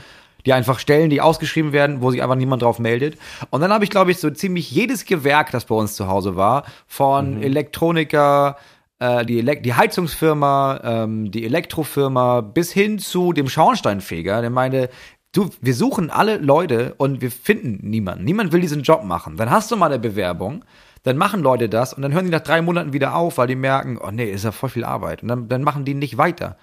die einfach Stellen, die ausgeschrieben werden, wo sich einfach niemand drauf meldet. Und dann habe ich, glaube ich, so ziemlich jedes Gewerk, das bei uns zu Hause war, von Elektroniker, äh, die, Elek die Heizungsfirma, ähm, die Elektrofirma, bis hin zu dem Schornsteinfeger, der meinte, du, wir suchen alle Leute und wir finden niemanden. Niemand will diesen Job machen. Dann hast du mal eine Bewerbung, dann machen Leute das und dann hören die nach drei Monaten wieder auf, weil die merken, oh nee, ist ja voll viel Arbeit. Und dann, dann machen die nicht weiter.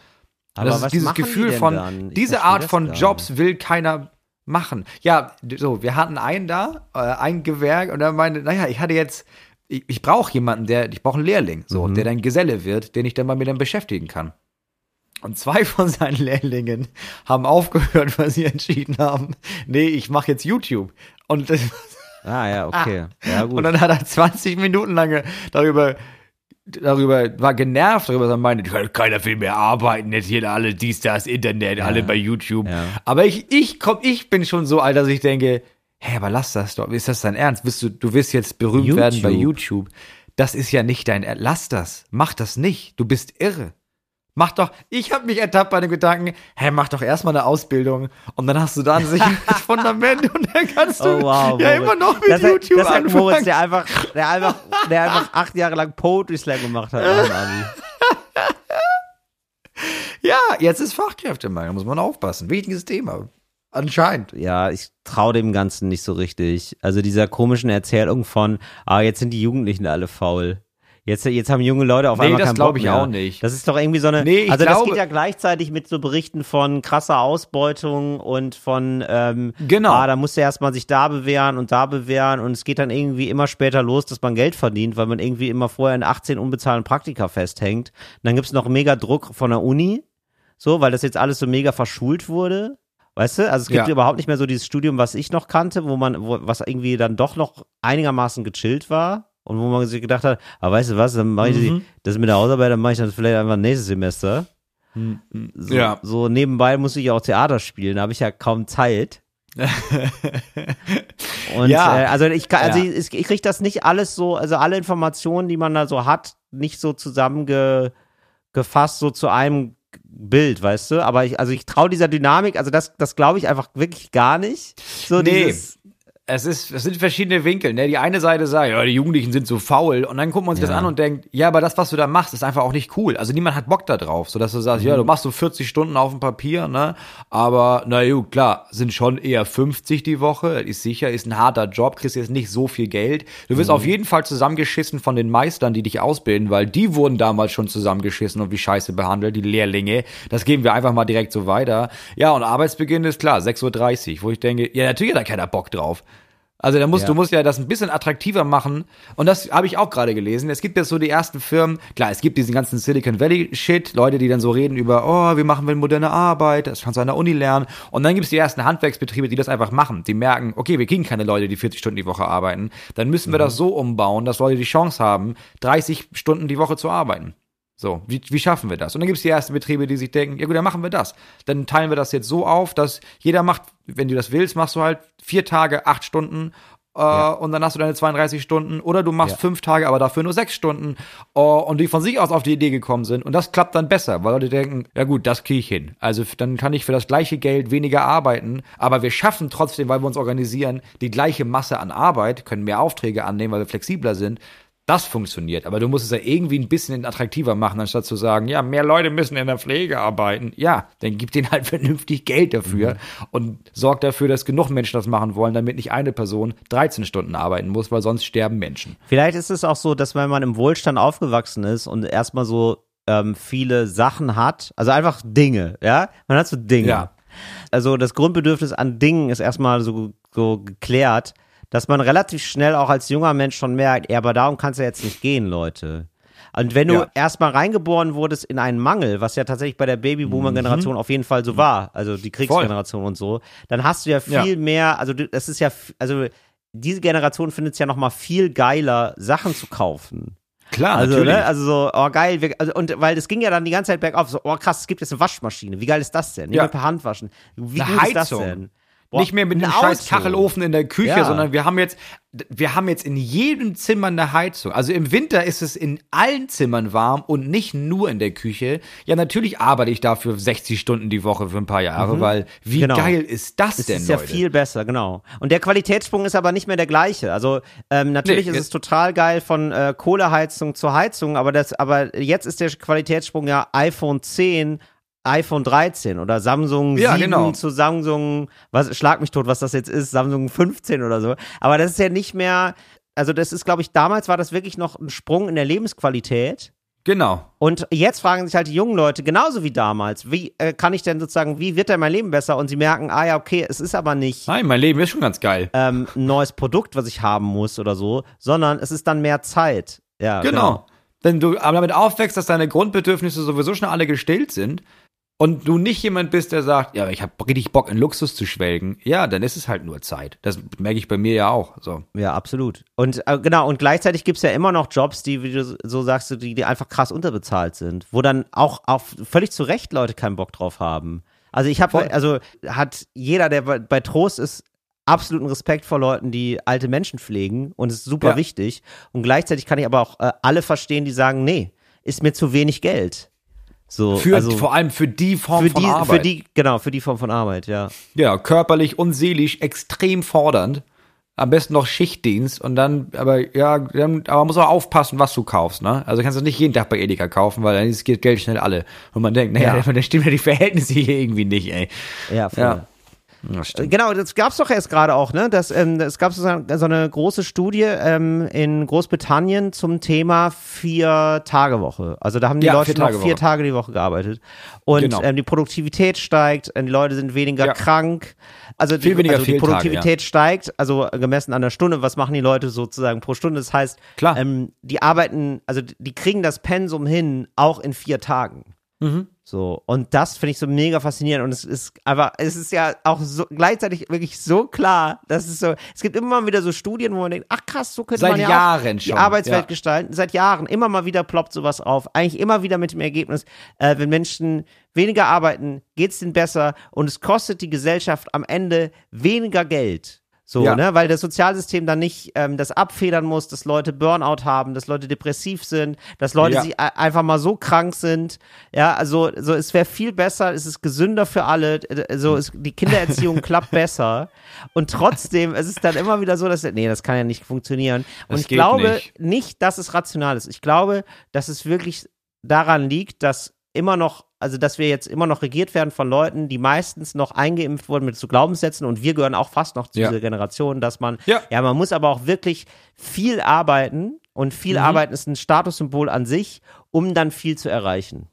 Aber das ist dieses die Gefühl denn von, diese Art von Jobs will keiner machen. Ja, so, wir hatten einen da, äh, ein Gewerk, und er meinte, naja, ich hatte jetzt, ich, ich brauche jemanden, der, ich brauche einen Lehrling, so, Mhm. der dann Geselle wird, den ich dann mal mit dann beschäftigen kann. Und zwei von seinen Lehrlingen haben aufgehört, weil sie entschieden haben, nee, ich mache jetzt YouTube. Und, das, Ah ja, *laughs* okay. Ja gut. und dann hat er 20 Minuten lange darüber darüber war genervt darüber, dass er meinte, "Ja, keiner will mehr arbeiten, jetzt hier alle dies, das, Internet, alle bei YouTube. Ja. Aber ich, ich komm, ich bin schon so alt, dass ich denke, hä, aber lass das doch. Ist das dein Ernst? Willst du, du willst jetzt berühmt werden bei YouTube? Das ist ja nicht dein, lass das. Mach das nicht. Du bist irre. Mach doch, ich habe mich ertappt bei dem Gedanken, hä, mach doch erstmal eine Ausbildung und dann hast du da ein *laughs* sicheres Fundament und dann kannst du Oh wow, ja Moritz. immer noch mit das, YouTube das anfangen. Moritz, der einfach, der einfach, der einfach acht Jahre lang Poetry Slam gemacht hat. *laughs* Ja, jetzt ist Fachkräftemangel, muss man aufpassen. Wichtiges Thema. Anscheinend. Ja, ich traue dem Ganzen nicht so richtig. Also dieser komischen Erzählung von, ah, jetzt sind die Jugendlichen alle faul. Jetzt, jetzt haben junge Leute auf Nee, einmal das keinen Bock ich mehr. auch nicht. Das ist doch irgendwie so eine. Nee, ich also das glaube- geht ja gleichzeitig mit so Berichten von krasser Ausbeutung und von ähm, Genau. Ah, da muss er erstmal sich da bewähren und da bewähren und es geht dann irgendwie immer später los, dass man Geld verdient, weil man irgendwie immer vorher in 18 unbezahlten Praktika festhängt. Und dann gibt's noch mega Druck von der Uni, so, weil das jetzt alles so mega verschult wurde. Weißt du, also es gibt Ja. überhaupt nicht mehr so dieses Studium, was ich noch kannte, wo man, wo, was irgendwie dann doch noch einigermaßen gechillt war und wo man sich gedacht hat, ah, weißt du was, dann mache ich Mhm. das mit der Hausarbeit, dann mache ich das vielleicht einfach nächstes Semester. So, Mhm. Ja. so nebenbei muss ich auch Theater spielen, da habe ich ja kaum Zeit. *laughs* Und Ja. äh, also ich kann, also Ja. ich, ich kriege das nicht alles so, also alle Informationen, die man da so hat, nicht so zusammengefasst so zu einem Bild, weißt du? Aber ich, also ich traue dieser Dynamik, also das, das glaube ich einfach wirklich gar nicht. So Nee. dieses, Es, ist, es sind verschiedene Winkel. Ne? Die eine Seite sagt, ja, die Jugendlichen sind so faul. Und dann guckt man sich das Ja. an und denkt, ja, aber das, was du da machst, ist einfach auch nicht cool. Also niemand hat Bock da drauf. So dass du sagst, ja, du machst so 40 Stunden auf dem Papier, ne? Aber, na gut, klar, sind schon eher 50 die Woche. Das ist sicher, ist ein harter Job, kriegst jetzt nicht so viel Geld. Du wirst auf jeden Fall zusammengeschissen von den Meistern, die dich ausbilden, weil die wurden damals schon zusammengeschissen und wie scheiße behandelt, die Lehrlinge. Das geben wir einfach mal direkt so weiter. Ja, und Arbeitsbeginn ist klar, 6.30 Uhr, wo ich denke, ja, natürlich hat da keiner Bock drauf. Also da musst, Ja. du musst ja das ein bisschen attraktiver machen. Und das habe ich auch gerade gelesen. Es gibt jetzt so die ersten Firmen, klar, es gibt diesen ganzen Silicon Valley Shit, Leute, die dann so reden über, oh, wie machen wir moderne Arbeit, das kannst du an der Uni lernen. Und dann gibt es die ersten Handwerksbetriebe, die das einfach machen. Die merken, okay, wir kriegen keine Leute, die 40 Stunden die Woche arbeiten. Dann müssen wir das so umbauen, dass Leute die Chance haben, 30 Stunden die Woche zu arbeiten. So, wie, wie schaffen wir das? Und dann gibt es die ersten Betriebe, die sich denken, ja gut, dann machen wir das. Dann teilen wir das jetzt so auf, dass jeder macht, wenn du das willst, machst du halt vier Tage, acht Stunden äh, und dann hast du deine 32 Stunden. Oder du machst Ja. fünf Tage, aber dafür nur sechs Stunden äh, und die von sich aus auf die Idee gekommen sind. Und das klappt dann besser, weil Leute denken, ja gut, das kriege ich hin. Also dann kann ich für das gleiche Geld weniger arbeiten, aber wir schaffen trotzdem, weil wir uns organisieren, die gleiche Masse an Arbeit, können mehr Aufträge annehmen, weil wir flexibler sind. Das funktioniert, aber du musst es ja irgendwie ein bisschen attraktiver machen, anstatt zu sagen, ja, mehr Leute müssen in der Pflege arbeiten. Ja, dann gib denen halt *laughs* vernünftig Geld dafür und sorg dafür, dass genug Menschen das machen wollen, damit nicht eine Person 13 Stunden arbeiten muss, weil sonst sterben Menschen. Vielleicht ist es auch so, dass wenn man im Wohlstand aufgewachsen ist und erstmal so ähm, viele Sachen hat, also einfach Dinge, ja, man hat so Dinge. Ja. Also das Grundbedürfnis an Dingen ist erstmal so, so geklärt, dass man relativ schnell auch als junger Mensch schon merkt, ja, aber darum kann es ja jetzt nicht gehen, Leute. Und wenn du Ja. erstmal reingeboren wurdest in einen Mangel, was ja tatsächlich bei der Babyboomer-Generation auf jeden Fall so war, also die Kriegsgeneration und so, dann hast du ja viel Ja. mehr, also das ist ja, also diese Generation findet es ja noch mal viel geiler, Sachen zu kaufen. Klar, Also, ne, also so, oh geil, wir, also, und weil das ging ja dann die ganze Zeit bergauf, so, oh krass, es gibt jetzt eine Waschmaschine, wie geil ist das denn? Nicht Ja. mehr per Hand waschen. Wie Eine ist das denn? Boah, nicht mehr mit ein einem scheiß Auto. Kachelofen in der Küche, Ja. sondern wir haben jetzt, wir haben jetzt in jedem Zimmer eine Heizung. Also im Winter ist es in allen Zimmern warm und nicht nur in der Küche. Ja, natürlich arbeite ich dafür 60 Stunden die Woche für ein paar Jahre, weil wie Genau. geil ist das Es denn, ist ja Leute? viel besser, genau. Und der Qualitätssprung ist aber nicht mehr der gleiche. Also ähm, natürlich Nee, ist es total geil von äh, Kohleheizung zur Heizung, aber das, aber jetzt ist der Qualitätssprung ja iPhone 10, iPhone 13 oder Samsung Ja, 7 genau. zu Samsung, was schlag mich tot, was das jetzt ist, Samsung 15 oder so. Aber das ist ja nicht mehr, also das ist, glaube ich, damals war das wirklich noch ein Sprung in der Lebensqualität. Genau. Und jetzt fragen sich halt die jungen Leute, genauso wie damals, wie äh, kann ich denn sozusagen, wie wird denn mein Leben besser? Und sie merken, ah ja, okay, es ist aber nicht Nein, mein Leben ist schon ganz geil. ähm, *laughs* ein neues Produkt, was ich haben muss oder so, sondern es ist dann mehr Zeit. Ja, Genau. Wenn du aber damit aufwächst, dass deine Grundbedürfnisse sowieso schon alle gestillt sind und du nicht jemand bist, der sagt, ja, ich habe richtig Bock in Luxus zu schwelgen, ja, dann ist es halt nur Zeit. Das merke ich bei mir ja auch. So. Ja, absolut. Und äh, genau, und gleichzeitig gibt's ja immer noch Jobs, die, wie du so sagst, die, die einfach krass unterbezahlt sind, wo dann auch auf völlig zu Recht Leute keinen Bock drauf haben. Also ich habe, also hat jeder, der bei, bei Trost ist, absoluten Respekt vor Leuten, die alte Menschen pflegen und es ist super Ja. wichtig. Und gleichzeitig kann ich aber auch äh, alle verstehen, die sagen, nee, ist mir zu wenig Geld. So, Für, also vor allem für die Form für von die, Arbeit. für die, genau, für die Form von Arbeit, ja. ja, körperlich und seelisch extrem fordernd. Am besten noch Schichtdienst und dann, aber ja, dann, aber man muss auch aufpassen, was du kaufst, ne? Also kannst du nicht jeden Tag bei Edeka kaufen, weil dann ist das Geld schnell alle. Und man denkt, naja, Ja. *laughs* dann stimmen ja die Verhältnisse hier irgendwie nicht, ey. Ja, voll. Ja. Stimmt. Genau, das gab's doch erst gerade auch, ne? Das, ähm, es gab so, eine große Studie ähm, in Großbritannien zum Thema Vier-Tage-Woche. Also da haben die Ja, Leute noch Vier-Tage-Woche. vier Tage die Woche gearbeitet. Und Genau. ähm, die Produktivität steigt, äh, die Leute sind weniger Ja. krank. Also, die, also die Produktivität steigt, also gemessen an der Stunde. Was machen die Leute sozusagen pro Stunde? Das heißt, Klar. Ähm, die arbeiten, also die kriegen das Pensum hin, auch in vier Tagen. Mhm. So, und das finde ich so mega faszinierend. Und es ist aber, es ist ja auch so gleichzeitig wirklich so klar, dass es so, es gibt immer mal wieder so Studien, wo man denkt, ach krass, so könnte Seit man ja Jahren auch die schon, Arbeitswelt ja. gestalten. Seit Jahren, immer mal wieder ploppt sowas auf. Eigentlich immer wieder mit dem Ergebnis, äh, wenn Menschen weniger arbeiten, geht's denen besser und es kostet die Gesellschaft am Ende weniger Geld. So, Ja. ne, weil das Sozialsystem dann nicht ähm, das abfedern muss, dass Leute Burnout haben, dass Leute depressiv sind, dass Leute Ja. sich a- einfach mal so krank sind. Ja, also so es wäre viel besser, es ist gesünder für alle, so ist, die Kindererziehung *laughs* klappt besser und trotzdem es ist dann immer wieder so, dass nee, das kann ja nicht funktionieren. Und Das ich geht glaube nicht. nicht, dass es rational ist. Ich glaube, dass es wirklich daran liegt, dass immer noch, also dass wir jetzt immer noch regiert werden von Leuten, die meistens noch eingeimpft wurden mit so Glaubenssätzen und wir gehören auch fast noch zu Ja. dieser Generation, dass man, Ja. ja, man muss aber auch wirklich viel arbeiten und viel Mhm. arbeiten ist ein Statussymbol an sich, um dann viel zu erreichen.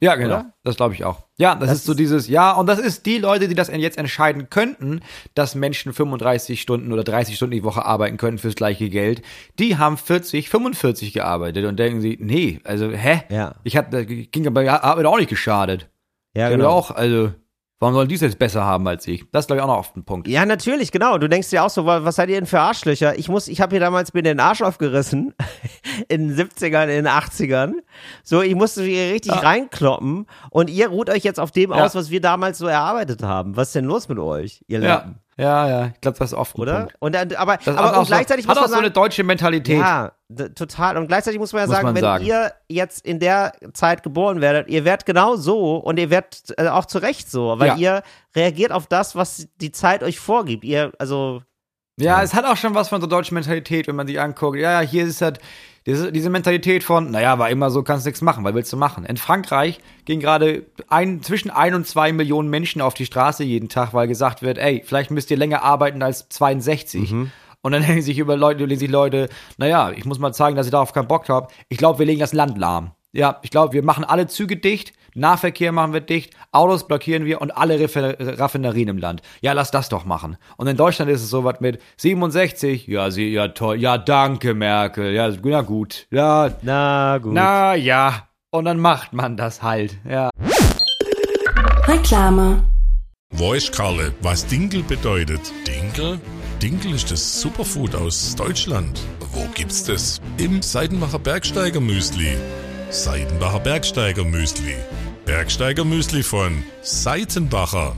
Ja, genau. Oder? Das glaube ich auch. Ja, das, Das ist so dieses, ja, und das ist die Leute, die das jetzt entscheiden könnten, dass Menschen 35 Stunden oder 30 Stunden die Woche arbeiten können fürs gleiche Geld. Die haben 40, 45 gearbeitet und denken sie, nee, also, hä? Ja. Ich hab, das ging aber Arbeit auch nicht geschadet. Ja, Ich genau. auch, also, warum sollen die es jetzt besser haben als ich? Das ist, glaube ich, auch noch oft ein Punkt. Ja, natürlich, genau. Du denkst dir auch so, wa- was seid ihr denn für Arschlöcher? Ich muss, ich habe hier damals mir den Arsch aufgerissen *laughs* in den 70ern, in den 80ern. So, ich musste hier richtig reinkloppen und ihr ruht euch jetzt auf dem Ja. aus, was wir damals so erarbeitet haben. Was ist denn los mit euch, ihr Ja, Lappen? ja, ja, ich glaube, das ist oft Oder? Punkt. Und dann, aber, Das aber und gleichzeitig so, hat muss auch man so eine sagen, deutsche Mentalität. ja, total. Und gleichzeitig muss man ja Muss sagen, man wenn sagen. ihr jetzt in der Zeit geboren werdet, ihr werdet genau so und ihr werdet äh, auch zu Recht so, weil Ja. ihr reagiert auf das, was die Zeit euch vorgibt. Ihr, also, Ja, es hat auch schon was von so deutscher Mentalität, wenn man sich anguckt. Ja, ja, hier ist halt diese, diese Mentalität von, naja, war immer so, kannst nichts machen, weil willst du machen? In Frankreich gehen gerade ein, zwischen ein und zwei Millionen Menschen auf die Straße jeden Tag, weil gesagt wird, ey, vielleicht müsst ihr länger arbeiten als 62. Und dann *laughs* denken sich über Leute, lesen sich Leute, naja, ich muss mal zeigen, dass ich darauf keinen Bock habe. Ich glaube, wir legen das Land lahm. Ja, ich glaube, wir machen alle Züge dicht, Nahverkehr machen wir dicht, Autos blockieren wir und alle Raffi- Raffinerien im Land. Ja, lass das doch machen. Und in Deutschland ist es so was mit 67, ja, sie, ja, toll, ja, danke, Merkel, ja, na gut, ja, na gut. na ja. Und dann macht man das halt, ja. Reklame. Weiß Karle, was Dinkel bedeutet? Dinkel? Dinkel ist das Superfood aus Deutschland. Wo gibt's das? Im Seidenbacher Bergsteiger Müsli. Seidenbacher Bergsteiger Müsli. Bergsteiger Müsli von Seitenbacher.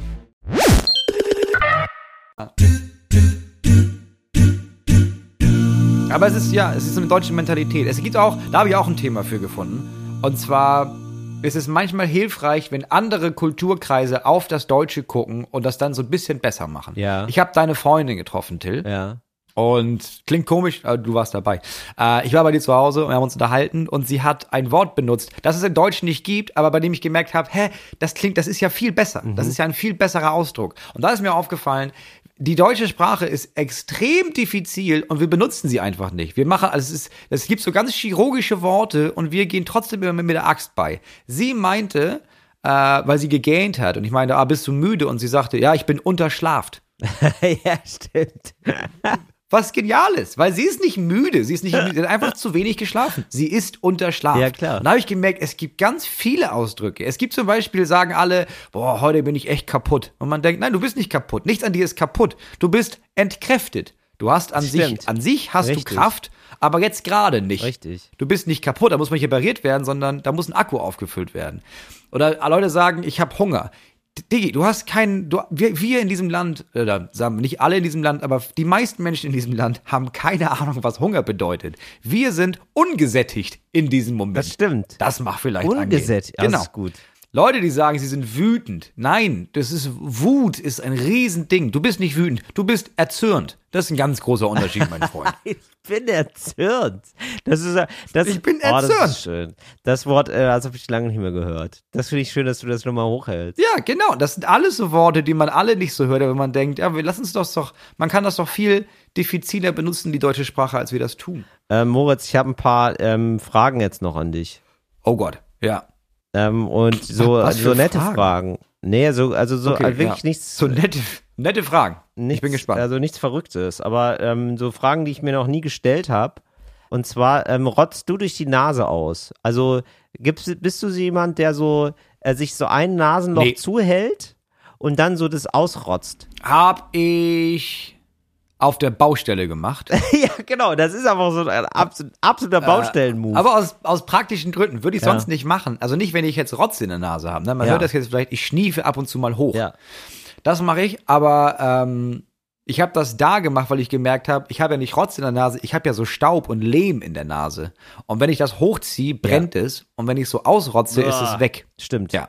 Aber es ist ja, es ist eine deutsche Mentalität. Es gibt auch, da habe ich auch ein Thema für gefunden. Und zwar ist es manchmal hilfreich, wenn andere Kulturkreise auf das Deutsche gucken und das dann so ein bisschen besser machen. Ja. Ich habe deine Freundin getroffen, Till. Ja. Und klingt komisch, aber du warst dabei. Äh, ich war bei dir zu Hause und wir haben uns unterhalten und sie hat ein Wort benutzt, das es im Deutschen nicht gibt, aber bei dem ich gemerkt habe, hä, das klingt, das ist ja viel besser. Das ist ja ein viel besserer Ausdruck. Und da ist mir aufgefallen, die deutsche Sprache ist extrem diffizil und wir benutzen sie einfach nicht. Wir machen, also es ist, es gibt so ganz chirurgische Worte und wir gehen trotzdem immer mit der Axt bei. Sie meinte, äh, weil sie gegähnt hat und ich meinte, ah, bist du müde? Und sie sagte, ja, ich bin unterschlaft. *laughs* ja, stimmt. Was genial ist, weil sie ist nicht müde, sie ist nicht müde, sie hat einfach zu wenig geschlafen. Sie ist unterschlafen. Ja, klar. Und da habe ich gemerkt, es gibt ganz viele Ausdrücke. Es gibt zum Beispiel, sagen alle, boah, heute bin ich echt kaputt. Und man denkt, nein, du bist nicht kaputt. Nichts an dir ist kaputt. Du bist entkräftet. Du hast an Stimmt. sich, an sich hast Richtig. du Kraft, aber jetzt gerade nicht. Richtig. Du bist nicht kaputt, da muss man nicht repariert werden, sondern da muss ein Akku aufgefüllt werden. Oder Leute sagen, ich habe Hunger. Digi, du hast keinen, du, wir, wir in diesem Land, oder sagen wir nicht alle in diesem Land, aber die meisten Menschen in diesem Land haben keine Ahnung, was Hunger bedeutet. Wir sind ungesättigt in diesem Moment. Das stimmt. Das macht vielleicht Ungesättigt, Genau. gut. Leute, die sagen, sie sind wütend. Nein, das ist Wut ist ein Riesending. Du bist nicht wütend, du bist erzürnt. Das ist ein ganz großer Unterschied, mein *laughs* Freund. Ich bin erzürnt. Das ist, das, Ich bin Oh, das erzürnt. ist schön. Das Wort, äh, das habe ich lange nicht mehr gehört. Das finde ich schön, dass du das nochmal hochhältst. Ja, genau. Das sind alles so Worte, die man alle nicht so hört, aber man denkt, ja, wir lassen es doch doch, man kann das doch viel diffiziler benutzen, die deutsche Sprache, als wir das tun. Ähm, Moritz, ich habe ein paar ähm, Fragen jetzt noch an dich. Oh Gott, ja. Ähm, und so, für so nette Fragen? Fragen. Nee, so, also so Okay, also wirklich ja. nichts. So nette, nette Fragen. nichts, ich bin gespannt. Also nichts Verrücktes, aber ähm, so Fragen, die ich mir noch nie gestellt habe. Und zwar, ähm, rotzt du durch die Nase aus? Also gibst, bist du jemand, der so äh, sich so ein Nasenloch Nee. zuhält und dann so das ausrotzt? Hab ich auf der Baustelle gemacht. *laughs* ja, genau, das ist einfach so ein absolut, absoluter Baustellenmove. Äh, Aber aus, aus praktischen Gründen würde ich Ja. sonst nicht machen. Also nicht, wenn ich jetzt Rotz in der Nase habe. Ne? Man Ja. hört das jetzt vielleicht, ich schniefe ab und zu mal hoch. ja. Das mache ich, aber ähm, ich habe das da gemacht, weil ich gemerkt habe, ich habe ja nicht Rotz in der Nase, ich habe ja so Staub und Lehm in der Nase. Und wenn ich das hochziehe, brennt es. Und wenn ich so ausrotze, ist es weg. Stimmt. Ja.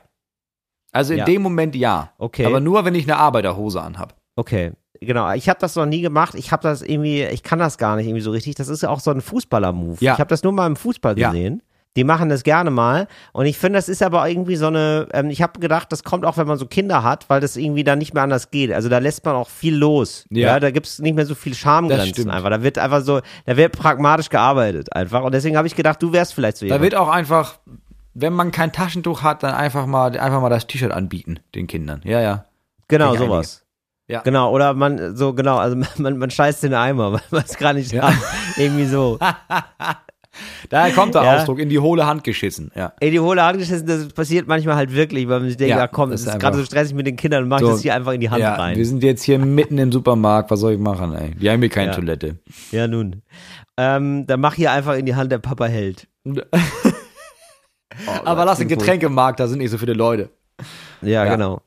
Also in Ja. dem Moment ja. Okay. Aber nur, wenn ich eine Arbeiterhose anhab. Okay, genau. Ich habe das noch nie gemacht. Ich habe das irgendwie, ich kann das gar nicht irgendwie so richtig. Das ist ja auch so ein Fußballer-Move. Ja. Ich habe das nur mal im Fußball Ja. gesehen. Die machen das gerne mal. Und ich finde, das ist aber irgendwie so eine, ähm, ich habe gedacht, das kommt auch, wenn man so Kinder hat, weil das irgendwie dann nicht mehr anders geht. Also da lässt man auch viel los. Ja, Ja. da gibt's nicht mehr so viel Schamgrenzen einfach. Da wird einfach so, da wird pragmatisch gearbeitet einfach. Und deswegen habe ich gedacht, du wärst vielleicht so Da jemand. wird auch einfach wenn man kein Taschentuch hat, dann einfach mal, einfach mal das T-Shirt anbieten, den Kindern. Ja, ja. Genau, sowas. Ja. Genau, oder man, so, genau, also *laughs* man, man scheißt in den Eimer, weil man es gar nicht kann. Irgendwie so. *laughs* Daher kommt der Ja. Ausdruck, in die hohle Hand geschissen. Ja. Ey, die hohle Hand geschissen, das passiert manchmal halt wirklich, weil man sich denkt, Ja, ja, komm, das das ist ist gerade so stressig mit den Kindern, mach ich So. das hier einfach in die Hand ja, rein. wir sind jetzt hier mitten im Supermarkt, was soll ich machen, ey? Wir haben hier keine Ja. Toilette. Ja, nun. Ähm, dann mach hier einfach in die Hand, der Papa hält. *laughs* Aber lass den Getränkemarkt, da sind nicht so viele Leute. Ja, Ja. genau.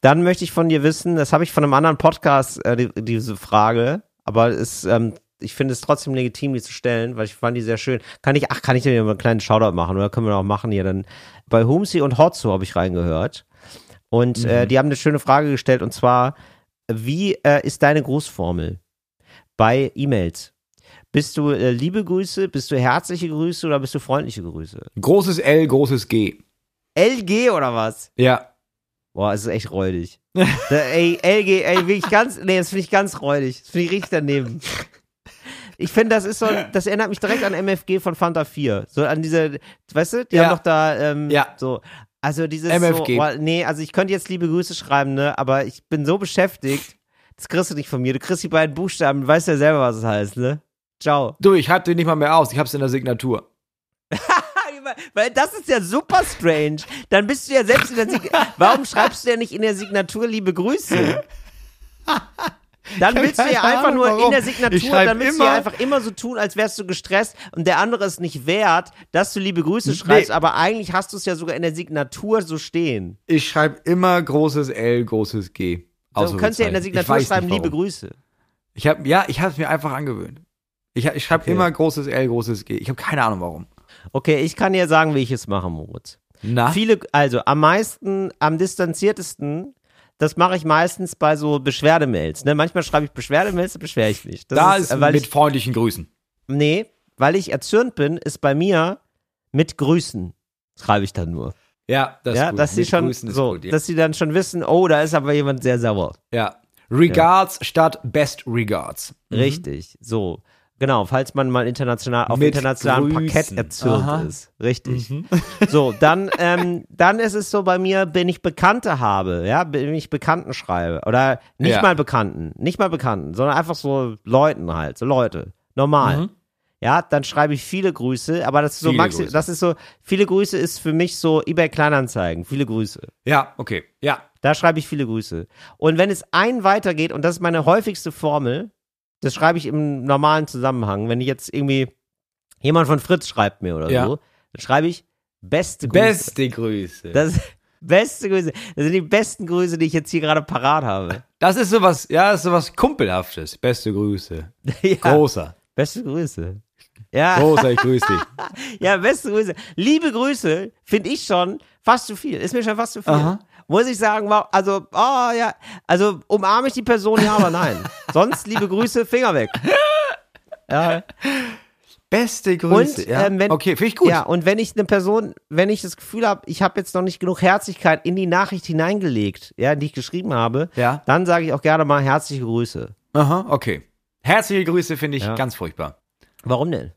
Dann möchte ich von dir wissen, das habe ich von einem anderen Podcast, äh, die, diese Frage, aber es, ähm, ich finde es trotzdem legitim, die zu stellen, weil ich fand die sehr schön. Kann ich, ach, kann ich dir mal einen kleinen Shoutout machen oder können wir auch machen hier dann. Bei Humsi und Hotzo habe ich reingehört und äh, Mhm. die haben eine schöne Frage gestellt und zwar, wie äh, ist deine Grußformel bei E-Mails? Bist du äh, liebe Grüße, bist du herzliche Grüße oder bist du freundliche Grüße? Großes L, großes G. LG oder was? Ja. Boah, es ist echt räudig. *laughs* ey, LG, ey, wirklich ganz, nee, das finde ich ganz räudig. Das finde ich richtig daneben. Ich finde, das ist so, das erinnert mich direkt an MFG von Fanta 4. So an diese, weißt du, die Ja. haben doch da, ähm, Ja. so, also dieses MFG. so, boah, nee, also ich könnte jetzt liebe Grüße schreiben, ne, aber ich bin so beschäftigt, das kriegst du nicht von mir. Du kriegst die beiden Buchstaben, du weißt ja selber, was es heißt, ne? Ciao. Du, ich schreib dir nicht mal mehr aus, ich hab's in der Signatur. *laughs* Weil das ist ja super strange. Dann bist du ja selbst in der Signatur. *laughs* Warum schreibst du ja nicht in der Signatur liebe Grüße? Dann willst du ja einfach Ahnung, nur in warum. der Ich Signatur, dann willst du ja einfach immer so tun, als wärst du gestresst und der andere ist nicht wert, dass du liebe Grüße schreibst, aber eigentlich hast du es ja sogar in der Signatur so stehen. Ich schreib immer großes L, großes G. Du kannst ja in der Signatur schreiben, liebe. Grüße. Ich hab, ja, ich hab's mir einfach angewöhnt. Ich, ich schreibe Okay. immer großes L, großes G. Ich habe keine Ahnung warum. Okay, ich kann dir sagen, wie ich es mache, Moritz. Na? Viele, also am meisten, am distanziertesten, das mache ich meistens bei so Beschwerdemails. Ne? Manchmal schreibe ich Beschwerdemails, da beschwere ich mich. Das da ist, äh, weil mit ich, freundlichen Grüßen. nee, weil ich erzürnt bin, ist bei mir mit Grüßen schreibe ich dann nur. Ja, das ja, ist gut. dass sie Mit schon Grüßen ist so, gut, ja. dass sie dann schon wissen, oh, da ist aber jemand sehr sauer. ja. Regards statt Best Regards. Richtig, so. Genau, falls man mal international auf Mit internationalem Grüßen. Parkett erzürnt Aha. ist. Richtig. *laughs* So, dann, ähm, dann ist es so bei mir, wenn ich Bekannte habe, ja, wenn ich Bekannten schreibe. Oder nicht Ja. mal Bekannten, nicht mal Bekannten, sondern einfach so Leuten halt, so Leute. Normal. Mhm. Ja, dann schreibe ich viele Grüße, aber das ist so Viele maxi Grüße. das ist so, viele Grüße ist für mich so eBay Kleinanzeigen, viele Grüße. Ja, okay. Ja. Da schreibe ich viele Grüße. Und wenn es ein weitergeht, und das ist meine häufigste Formel, das schreibe ich im normalen Zusammenhang, wenn ich jetzt irgendwie jemand von Fritz schreibt mir oder Ja. so, dann schreibe ich beste Grüße. Beste Grüße. Das, Das *laughs* beste Grüße. Das sind die besten Grüße, die ich jetzt hier gerade parat habe. ist sowas, ja, das ist sowas Kumpelhaftes. Beste Grüße. *laughs* ja, Großer. beste Grüße. Ja, Großer, ich grüße dich. *laughs* ja, beste Grüße. Liebe Grüße finde ich schon fast zu viel. Ist mir schon fast zu viel. Aha. Muss ich sagen, also, oh ja, also umarme ich die Person, ja, aber nein. *laughs* Sonst, liebe Grüße, Finger weg. Ja, Beste und Grüße. ja. ähm, wenn, okay, finde ich gut. Ja, und wenn ich eine Person, wenn ich das Gefühl habe, ich habe jetzt noch nicht genug Herzlichkeit in die Nachricht hineingelegt, ja, die ich geschrieben habe, Ja. dann sage ich auch gerne mal herzliche Grüße. Aha, okay. Herzliche Grüße finde ich Ja. ganz furchtbar. Warum denn?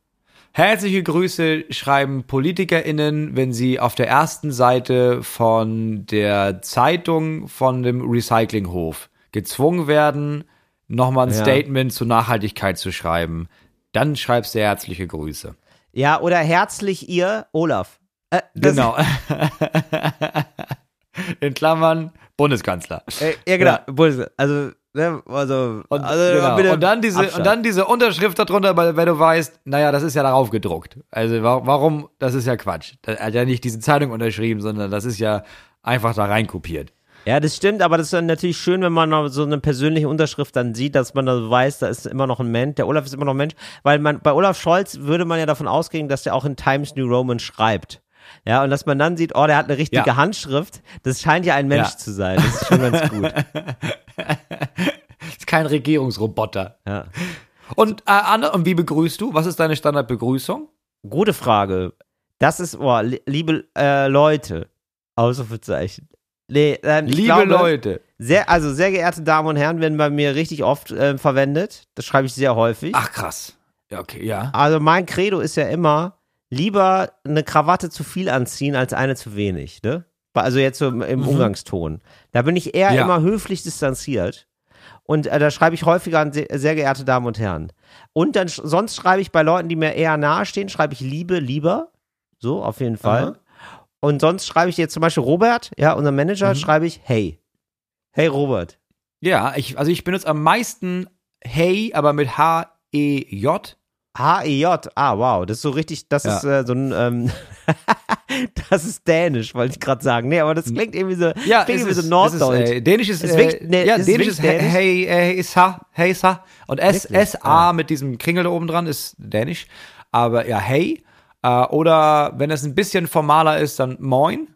Herzliche Grüße schreiben PolitikerInnen, wenn sie auf der ersten Seite von der Zeitung von dem Recyclinghof gezwungen werden, nochmal ein Ja. Statement zur Nachhaltigkeit zu schreiben. Dann schreibst du herzliche Grüße. Ja, oder herzlich ihr, Olaf. Äh, Genau. *laughs* In Klammern Bundeskanzler. Äh, ja, genau. Ja. Bundes- Also, ne, also, Und, also genau. bitte und, dann diese, Abstand. und dann diese Unterschrift darunter, weil, weil du weißt, naja, das ist ja darauf gedruckt. Also wa- warum, das ist ja Quatsch. Er hat ja nicht diese Zeitung unterschrieben, sondern das ist ja einfach da rein kopiert. Ja, das stimmt, aber das ist dann natürlich schön, wenn man noch so eine persönliche Unterschrift dann sieht, dass man da weiß, da ist immer noch ein Mensch, der Olaf ist immer noch ein Mensch, weil man bei Olaf Scholz würde man ja davon ausgehen, dass der auch in Times New Roman schreibt. Ja, und dass man dann sieht, oh, der hat eine richtige Ja. Handschrift, das scheint ja ein Mensch Ja. zu sein. Das ist schon ganz gut. *laughs* ist kein Regierungsroboter. Ja. Und, äh, Anne, und wie begrüßt du? Was ist deine Standardbegrüßung? Gute Frage. Das ist, oh, li- liebe äh, Leute, Ausrufezeichen. Nee, ähm, Liebe glaube, Leute. Sehr, also sehr geehrte Damen und Herren werden bei mir richtig oft äh, verwendet. Das schreibe ich sehr häufig. Ach krass. Ja, okay, ja. Also mein Credo ist ja immer, lieber eine Krawatte zu viel anziehen als eine zu wenig, ne? Also jetzt so im, im Umgangston. Da bin ich eher Ja. immer höflich distanziert. Und äh, da schreibe ich häufiger an sehr, sehr geehrte Damen und Herren. Und dann sonst schreibe ich bei Leuten, die mir eher nahestehen, schreibe ich Liebe, lieber. So, auf jeden Fall. Aha. Und sonst schreibe ich jetzt zum Beispiel Robert, ja, unser Manager, Mhm. schreibe ich Hey. Hey Robert. Ja, ich, also ich benutze am meisten Hey, aber mit H-E-J. H-E-J. Ah, wow. Das ist so richtig, das Ja. ist äh, so ein, ähm, *laughs* das ist dänisch, wollte ich gerade sagen. Nee, aber das klingt irgendwie so, Ja, klingt irgendwie ist, so norddeutsch. Ist, äh, Dänisch ist, Ist äh, wirklich- nee, ja, ist Dänisch ist Dänisch? hey, hey, ist ha, hey, sa. Und S, Wirklich? S-A Ah. mit diesem Kringel da oben dran ist Dänisch. Aber ja, hey. Äh, oder wenn es ein bisschen formaler ist, dann moin.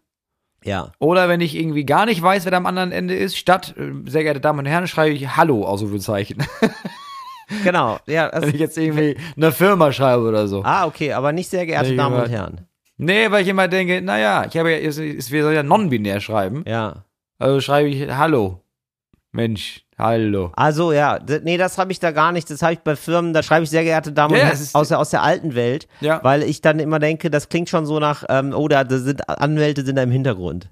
ja. Oder wenn ich irgendwie gar nicht weiß, wer da am anderen Ende ist, statt, äh, sehr geehrte Damen und Herren, schreibe ich Hallo, Ausrufezeichen. *laughs* Genau. *laughs* Ja, das, wenn ich jetzt irgendwie eine Firma schreibe oder so. ah, okay, aber nicht sehr geehrte Damen und aber- Herren. Nee, weil ich immer denke, naja, ich habe ja, es, es, wir sollen ja non-binär schreiben. Ja. Also schreibe ich Hallo. Mensch, hallo. Also ja, nee, das habe ich da gar nicht. Das habe ich bei Firmen, da schreibe ich sehr geehrte Damen Ja, und Herren ist- aus, der, aus der alten Welt, Ja. weil ich dann immer denke, das klingt schon so nach, ähm, oh, da da sind Anwälte sind da im Hintergrund.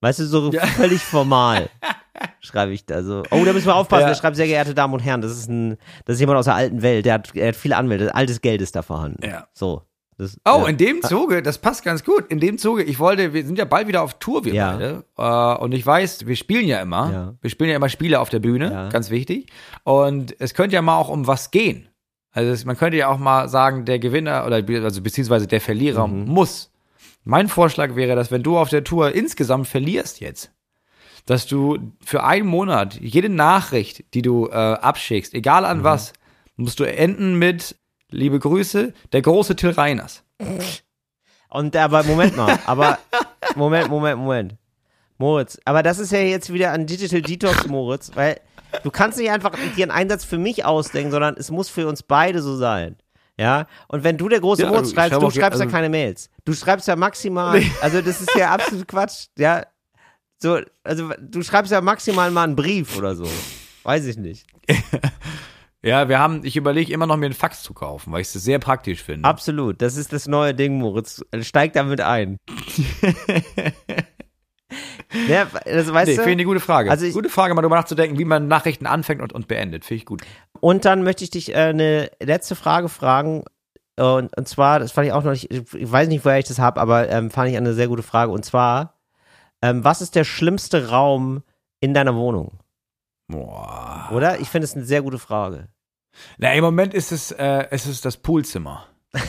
Weißt du, so Ja. völlig formal. *laughs* *laughs* Schreibe ich da so. Oh, da müssen wir aufpassen. Ja. Der schreibt sehr geehrte Damen und Herren. Das ist ein, das ist jemand aus der alten Welt. Der hat, hat viele Anwälte. Altes Geld ist da vorhanden. Ja. So. Das, Oh, ja. in dem Zuge, das passt ganz gut. In dem Zuge, ich wollte, wir sind ja bald wieder auf Tour, wir Ja. beide. Äh, und ich weiß, wir spielen ja immer. Ja. Wir spielen ja immer Spiele auf der Bühne, ganz wichtig. Und es könnte ja mal auch um was gehen. Also es, man könnte ja auch mal sagen, der Gewinner oder also beziehungsweise der Verlierer Mhm. muss. Mein Vorschlag wäre, dass wenn du auf der Tour insgesamt verlierst jetzt, dass du für einen Monat jede Nachricht, die du äh, abschickst, egal Mhm. an was, musst du enden mit Liebe Grüße, der große Till Reiners. Und aber Moment mal, aber *laughs* Moment, Moment, Moment. Moritz, aber das ist ja jetzt wieder ein Digital Detox, Moritz, weil du kannst nicht einfach dir einen Einsatz für mich ausdenken, sondern es muss für uns beide so sein. Ja, und wenn du der große Ja, Moritz schreibst, du schreibst ja also- keine Mails. Du schreibst ja maximal, also das ist ja *laughs* absolut Quatsch, ja. So, also du schreibst ja maximal mal einen Brief oder so. Weiß ich nicht. *laughs* Ja, wir haben, ich überlege immer noch mir einen Fax zu kaufen, weil ich es sehr praktisch finde. Absolut, das ist das neue Ding, Moritz. Steig damit ein. *laughs* ja, das weißt nee, du? finde ich eine gute Frage. Also ich- gute Frage, mal darüber nachzudenken, wie man Nachrichten anfängt und, und beendet. Finde ich gut. Und dann möchte ich dich äh, eine letzte Frage fragen. Und, und zwar, das fand ich auch noch nicht, ich weiß nicht, woher ich das habe, aber ähm, fand ich eine sehr gute Frage. Und zwar, ähm, was ist der schlimmste Raum in deiner Wohnung? Boah. Oder? Ich finde es eine sehr gute Frage. Na, im Moment ist es, äh, es ist das Poolzimmer. *laughs*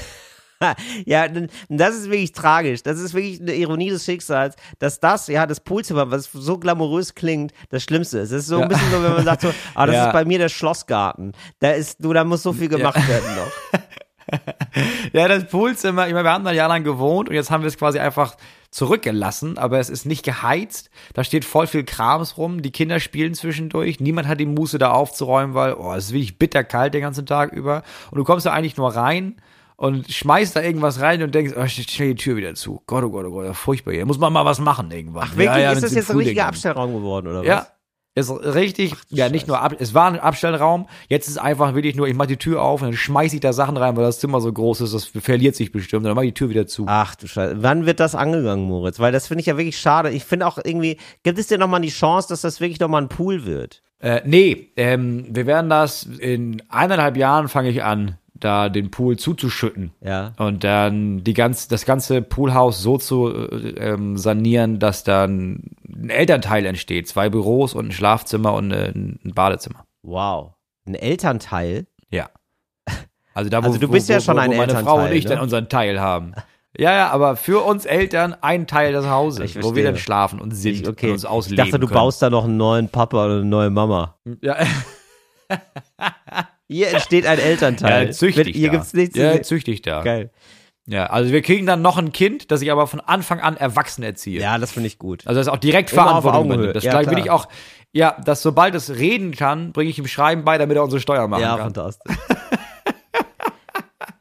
Ja, das ist wirklich tragisch. Das ist wirklich eine Ironie des Schicksals, dass das, ja, das Poolzimmer, was so glamourös klingt, das Schlimmste ist. Das ist so ein Ja. bisschen so, wenn man sagt so, *laughs* ah, das Ja. ist bei mir der Schlossgarten. Da ist, du, da muss so viel gemacht werden noch. *laughs* Ja, das Poolzimmer, ich meine, wir haben da ein Jahr lang gewohnt und jetzt haben wir es quasi einfach zurückgelassen, aber es ist nicht geheizt. Da steht voll viel Krams rum. Die Kinder spielen zwischendurch. Niemand hat die Muße da aufzuräumen, weil, oh, es ist wirklich bitterkalt den ganzen Tag über. Und du kommst da eigentlich nur rein und schmeißt da irgendwas rein und denkst, oh, stell die Tür wieder zu. Gott, oh Gott, oh Gott, furchtbar hier. Muss man mal was machen irgendwann. Ach, wirklich? Ja, ja, ist das jetzt ein richtiger Abstellraum geworden, oder was? Ja. Ist richtig, ja, nicht nur, ab, es war ein Abstellraum, jetzt ist einfach wirklich nur, ich mach die Tür auf und dann schmeiß ich da Sachen rein, weil das Zimmer so groß ist, das verliert sich bestimmt, dann mach ich die Tür wieder zu. Ach du Scheiße. Wann wird das angegangen, Moritz? Weil das finde ich ja wirklich schade. Ich finde auch irgendwie, gibt es dir nochmal die Chance, dass das wirklich nochmal ein Pool wird? Äh, nee, ähm, wir werden das, in eineinhalb Jahren fange ich an, da den Pool zuzuschütten. Ja. Und dann die ganz, das ganze Poolhaus so zu äh, ähm, sanieren, dass dann ein Elternteil entsteht. Zwei Büros und ein Schlafzimmer und ein Badezimmer. Wow. Ein Elternteil? Ja. Also da, wo, Also du wo, bist ja wo, schon wo ein meine Frau und Elternteil, ich ne? dann unseren Teil haben. Ja, ja, aber für uns Eltern ein Teil des Hauses, Ich wo wir dann schlafen und sind Ich, okay. und uns ich ausleben dachte, du können. baust da noch einen neuen Papa oder eine neue Mama. Ja, *laughs* Hier entsteht ein Elternteil. ja züchtig Mit, hier da. gibt's nichts Ja, züchtig da. Geil. Ja, also wir kriegen dann noch ein Kind, das ich aber von Anfang an erwachsen erziehe. Ja, das finde ich gut. Also das ist auch direkt Immer Verantwortung übernimmt. Das Ja, will ich auch, ja, dass sobald es reden kann, bringe ich ihm Schreiben bei, damit er unsere Steuer machen Ja, kann. fantastisch. *laughs*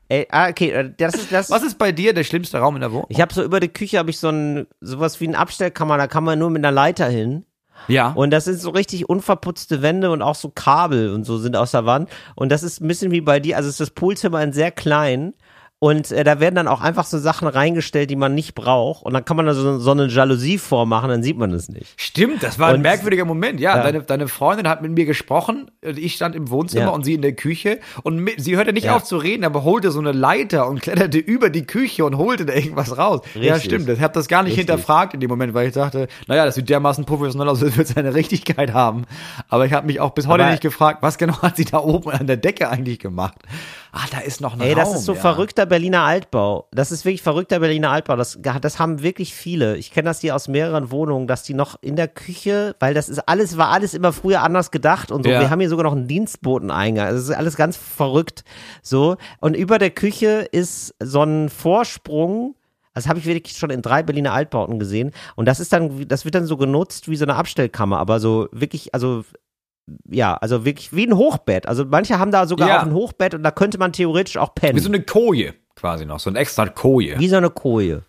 Ey, ah, okay, äh, das ist das. Was ist bei dir der schlimmste Raum in der Wohnung? Ich habe so über die Küche habe ich so ein sowas wie ein Abstellkammer, da kann man nur mit einer Leiter hin. Ja. Und das sind so richtig unverputzte Wände und auch so Kabel und so sind aus der Wand. Und das ist ein bisschen wie bei dir, also ist das Poolzimmer in sehr klein. Und äh, da werden dann auch einfach so Sachen reingestellt, die man nicht braucht. Und dann kann man da so, so eine Jalousie vormachen, dann sieht man es nicht. Stimmt, das war ein Und- merkwürdiger Moment. Ja, Ja. Deine, deine Freundin hat mit mir gesprochen. und Ich stand im Wohnzimmer Ja. und sie in der Küche. Und mit, sie hörte nicht Ja. auf zu reden, aber holte so eine Leiter und kletterte über die Küche und holte da irgendwas raus. Ja, Richtig. stimmt. Ich habe das gar nicht Richtig. hinterfragt in dem Moment, weil ich dachte, naja, das sieht dermaßen professionell aus, *laughs* als würde es eine Richtigkeit haben. Aber ich habe mich auch bis heute Aber- nicht gefragt, was genau hat sie da oben an der Decke eigentlich gemacht? Ah, da ist noch ein Ey, Raum. das ist so ja. verrückter Berliner Altbau. Das ist wirklich verrückter Berliner Altbau. Das, das haben wirklich viele. Ich kenne das hier aus mehreren Wohnungen, dass die noch in der Küche, weil das ist alles, war alles immer früher anders gedacht und so. Ja. Wir haben hier sogar noch einen Dienstboteneingang. Also Das ist alles ganz verrückt. So. Und über der Küche ist so ein Vorsprung. Das habe ich wirklich schon in drei Berliner Altbauten gesehen. Und das ist dann, das wird dann so genutzt wie so eine Abstellkammer, aber so wirklich, also ja, also wirklich wie ein Hochbett. Also manche haben da sogar Ja. auch ein Hochbett und da könnte man theoretisch auch pennen. Wie so eine Koje quasi noch, so ein extra Koje. Wie so eine Koje.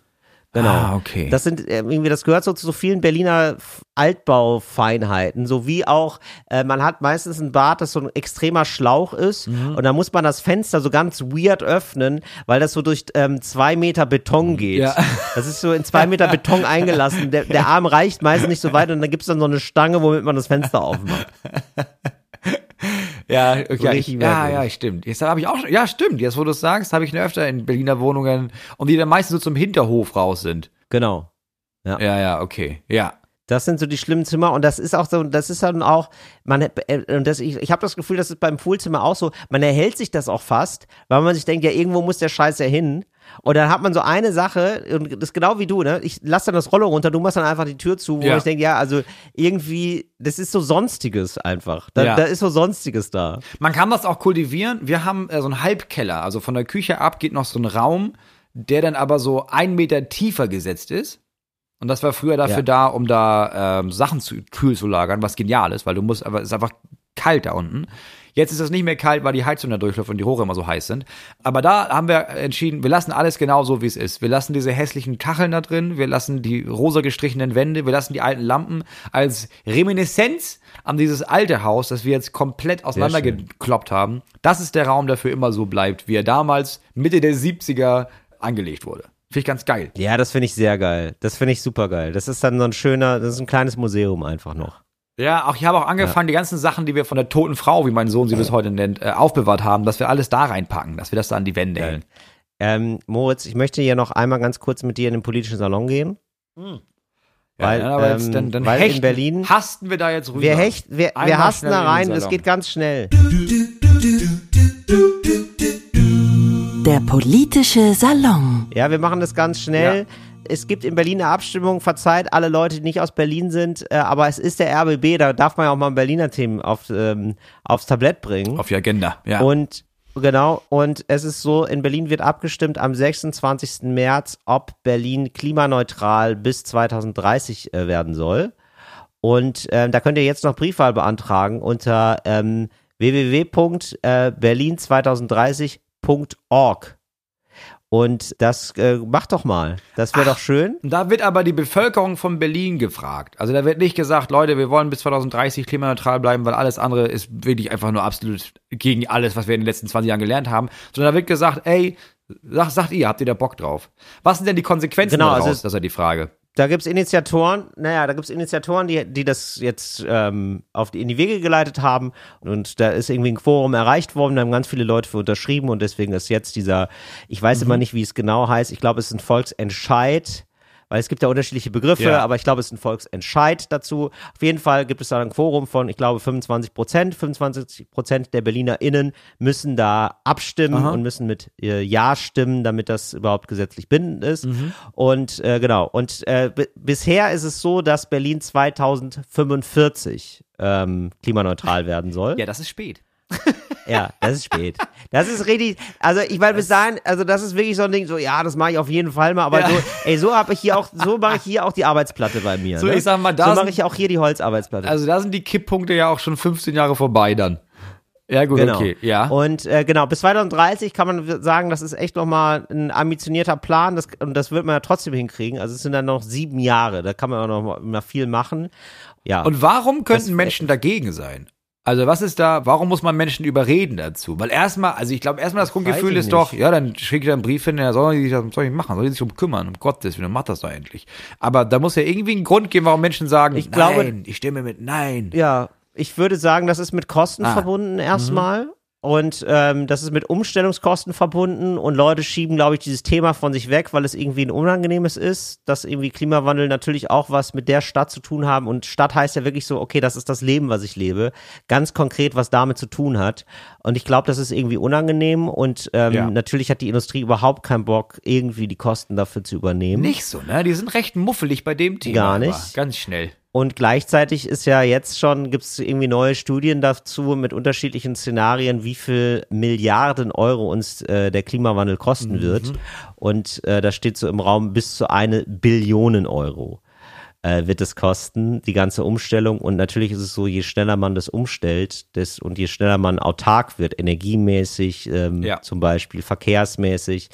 Genau. Ah, okay. Das sind äh, irgendwie, das gehört so zu so vielen Berliner Altbaufeinheiten, so wie auch, äh, man hat meistens ein Bad, das so ein extremer Schlauch ist Mhm. und da muss man das Fenster so ganz weird öffnen, weil das so durch ähm, zwei Meter Beton geht. Ja. *laughs* Das ist so in zwei Meter Beton eingelassen. Der, der Arm reicht meistens nicht so weit und dann gibt es dann so eine Stange, womit man das Fenster aufmacht. *laughs* Ja, okay, ja, ich, ja, ja, stimmt. Jetzt habe ich auch ja, stimmt. Jetzt, wo du es sagst, habe ich ne öfter in Berliner Wohnungen und die dann meistens so zum Hinterhof raus sind. Genau. Ja, ja, okay. Ja. Das sind so die schlimmen Zimmer und das ist auch so, das ist dann auch, man, äh, und das, ich, ich habe das Gefühl, das ist beim Poolzimmer auch so, man erhält sich das auch fast, weil man sich denkt, ja, irgendwo muss der Scheiß ja hin. Und dann hat man so eine Sache, und das ist genau wie du, ne? Ich lass dann das Rollo runter, du machst dann einfach die Tür zu, wo Ja. ich denke, ja, also irgendwie, das ist so Sonstiges einfach. Da, Ja. da ist so Sonstiges da. Man kann das auch kultivieren. Wir haben äh, so einen Halbkeller. Also von der Küche ab geht noch so ein Raum, der dann aber so ein Meter tiefer gesetzt ist. Und das war früher dafür Ja. da, um da ähm, Sachen zu, kühl zu lagern, was genial ist, weil du musst, aber es ist einfach kalt da unten. Jetzt ist es nicht mehr kalt, weil die Heizung da durchläuft und die Rohre immer so heiß sind. Aber da haben wir entschieden, wir lassen alles genau so, wie es ist. Wir lassen diese hässlichen Kacheln da drin, wir lassen die rosa gestrichenen Wände, wir lassen die alten Lampen als Reminiszenz an dieses alte Haus, das wir jetzt komplett auseinandergekloppt haben. Das ist der Raum, der für immer so bleibt, wie er damals Mitte der 70er angelegt wurde. Finde ich ganz geil. Ja, das finde ich sehr geil. Das finde ich super geil. Das ist dann so ein schöner, das ist ein kleines Museum einfach noch. Ja, auch ich habe auch angefangen, die ganzen Sachen, die wir von der toten Frau, wie mein Sohn sie bis heute nennt, äh, aufbewahrt haben, dass wir alles da reinpacken, dass wir das da an die Wände Geil. hängen. Ähm, Moritz, ich möchte hier noch einmal ganz kurz mit dir in den politischen Salon gehen. Weil, ja, aber jetzt, ähm, dann, dann weil in hechten, Berlin- hasten wir da jetzt rüber. Wir, hecht, wir, wir hasten da in rein, das Salon. geht ganz schnell. Der politische Salon. Ja, wir machen das ganz schnell. Es gibt in Berlin eine Abstimmung, verzeiht alle Leute, die nicht aus Berlin sind, äh, aber es ist der RBB, da darf man ja auch mal Berliner Themen auf, ähm, aufs Tablett bringen. Auf die Agenda, ja. Und genau, und es ist so, in Berlin wird abgestimmt am 26. März, ob Berlin klimaneutral bis 2030 äh, werden soll. Und ähm, da könnt ihr jetzt noch Briefwahl beantragen unter ähm, www.berlin2030.org. Und das äh, macht doch mal. Das wäre doch schön. Da wird aber die Bevölkerung von Berlin gefragt. Also da wird nicht gesagt, Leute, wir wollen bis 2030 klimaneutral bleiben, weil alles andere ist wirklich einfach nur absolut gegen alles, was wir in den letzten 20 Jahren gelernt haben. Sondern da wird gesagt, ey, sag, sagt ihr, habt ihr da Bock drauf? Was sind denn die Konsequenzen Genau, daraus? also das ist ja die Frage. Da gibt's Initiatoren, naja, da gibt's Initiatoren, die, die das jetzt ähm, auf die, in die Wege geleitet haben. Und da ist irgendwie ein Quorum erreicht worden, da haben ganz viele Leute für unterschrieben und deswegen ist jetzt dieser, ich weiß immer nicht, wie es genau heißt, ich glaube, es ist ein Volksentscheid. Weil es gibt ja unterschiedliche Begriffe, Ja. aber ich glaube, es ist ein Volksentscheid dazu. Auf jeden Fall gibt es da ein Quorum von, ich glaube, 25 Prozent. 25 Prozent der BerlinerInnen müssen da abstimmen und müssen mit äh, Ja stimmen, damit das überhaupt gesetzlich bindend ist. Mhm. Und äh, genau. Und äh, bi- bisher ist es so, dass Berlin 2045 ähm, klimaneutral werden soll. Ja, das ist spät. Ja, das ist spät. Das ist richtig, also ich meine bis dahin, also das ist wirklich so ein Ding, so ja, das mache ich auf jeden Fall mal, aber Ja. so, ey, so habe ich hier auch, so mache ich hier auch die Arbeitsplatte bei mir. So, ne? ich sag mal, da so mache ich auch hier die Holzarbeitsplatte. Also da sind die Kipppunkte ja auch schon 15 Jahre vorbei dann. Ja, gut, Genau. okay. Ja. Und äh, genau, bis 2030 kann man sagen, das ist echt nochmal ein ambitionierter Plan das, und das wird man ja trotzdem hinkriegen. Also es sind dann noch sieben Jahre, da kann man auch noch mal, mal viel machen. Ja. Und warum könnten Das- Menschen dagegen sein? Also was ist da, warum muss man Menschen überreden dazu? Weil erstmal, also ich glaube erstmal das Grundgefühl ist doch, ja, dann schicke ich da einen Brief hin, ja, soll ich, was soll ich machen? Soll ich sich drum kümmern? Um Gottes Willen, mach das doch endlich. Aber da muss ja irgendwie ein Grund geben, warum Menschen sagen, Ich glaube- nein, ich stimme mit nein. Ja, ich würde sagen, das ist mit Kosten Ah. verbunden erstmal. Und ähm, das ist mit Umstellungskosten verbunden und Leute schieben, glaube ich, dieses Thema von sich weg, weil es irgendwie ein unangenehmes ist, dass irgendwie Klimawandel natürlich auch was mit der Stadt zu tun haben. Und Stadt heißt ja wirklich so, okay, das ist das Leben, was ich lebe. Ganz konkret, was damit zu tun hat. Und ich glaube, das ist irgendwie unangenehm und ähm, Ja. natürlich hat die Industrie überhaupt keinen Bock, irgendwie die Kosten dafür zu übernehmen. Nicht so, ne? Die sind recht muffelig bei dem Thema. Gar nicht. Ganz schnell. Und gleichzeitig ist ja jetzt schon, gibt es irgendwie neue Studien dazu mit unterschiedlichen Szenarien, wie viel Milliarden Euro uns äh, der Klimawandel kosten wird. Und äh, da steht so im Raum bis zu eine Billionen Euro äh, wird es kosten, die ganze Umstellung. Und natürlich ist es so, je schneller man das umstellt des, und je schneller man autark wird, energiemäßig ähm, Ja. zum Beispiel, verkehrsmäßig,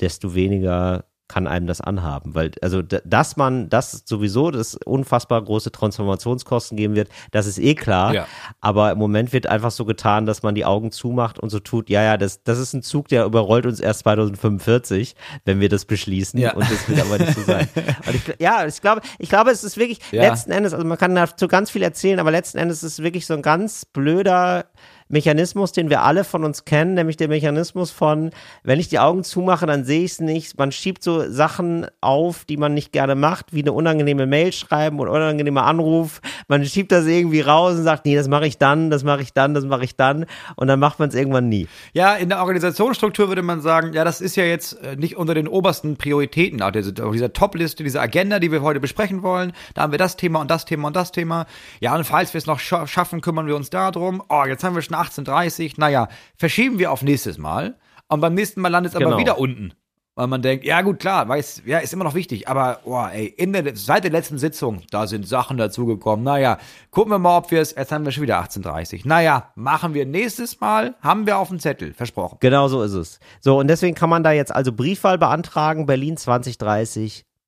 desto weniger kann einem das anhaben. Weil, also, dass man das sowieso, das unfassbar große Transformationskosten geben wird, das ist eh klar. Ja. Aber im Moment wird einfach so getan, dass man die Augen zumacht und so tut, ja, ja, das, das ist ein Zug, der überrollt uns erst 2045, wenn wir das beschließen. Ja. Und das wird aber nicht so sein. *laughs* Und ich, ja, ich glaube, ich glaube, es ist wirklich Ja. letzten Endes, also man kann dazu ganz viel erzählen, aber letzten Endes ist es wirklich so ein ganz blöder Mechanismus, den wir alle von uns kennen, nämlich der Mechanismus von, wenn ich die Augen zumache, dann sehe ich es nicht. Man schiebt so Sachen auf, die man nicht gerne macht, wie eine unangenehme Mail schreiben oder unangenehmer Anruf. Man schiebt das irgendwie raus und sagt, nee, das mache ich dann, das mache ich dann, das mache ich dann. Und dann macht man es irgendwann nie. Ja, in der Organisationsstruktur würde man sagen, ja, das ist ja jetzt äh, nicht unter den obersten Prioritäten auf dieser, dieser Top-Liste, dieser Agenda, die wir heute besprechen wollen. Da haben wir das Thema und das Thema und das Thema. Ja, und falls wir es noch scha schaffen, kümmern wir uns darum. Oh, jetzt haben wir schon 18.30 Naja, verschieben wir auf nächstes Mal. Und beim nächsten Mal landet es aber Genau. wieder unten. Weil man denkt, ja gut, klar, weiß, ja, ist immer noch wichtig, aber, oh, ey, in der, seit der letzten Sitzung, da sind Sachen dazugekommen. Naja, gucken wir mal, ob wir es, jetzt haben wir schon wieder 18.30 Naja, machen wir nächstes Mal, haben wir auf dem Zettel, versprochen. Genau so ist es. So, und deswegen kann man da jetzt also Briefwahl beantragen, Berlin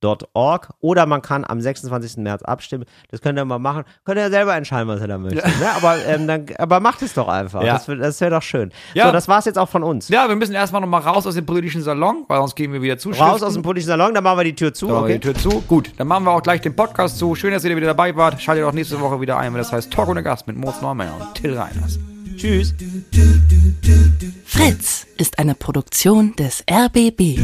2030.org oder man kann am 26. März abstimmen. Das könnt ihr mal machen. Könnt ihr ja selber entscheiden, was ihr da möchtet. Ne? Aber, ähm, dann, aber macht es doch einfach. Ja. Das, das wäre doch schön. Ja. So, das war's jetzt auch von uns. Ja, wir müssen erstmal noch mal raus aus dem politischen Salon, weil sonst gehen wir wieder zu. Raus aus dem politischen Salon, dann machen wir die Tür zu. okay. Okay. die Tür zu. Gut, dann machen wir auch gleich den Podcast zu. Schön, dass ihr wieder dabei wart. Schaltet auch nächste Woche wieder ein, wenn das heißt Talk ohne Gast mit Moritz Neumeier und Till Reiners. Tschüss. Fritz ist eine Produktion des RBB.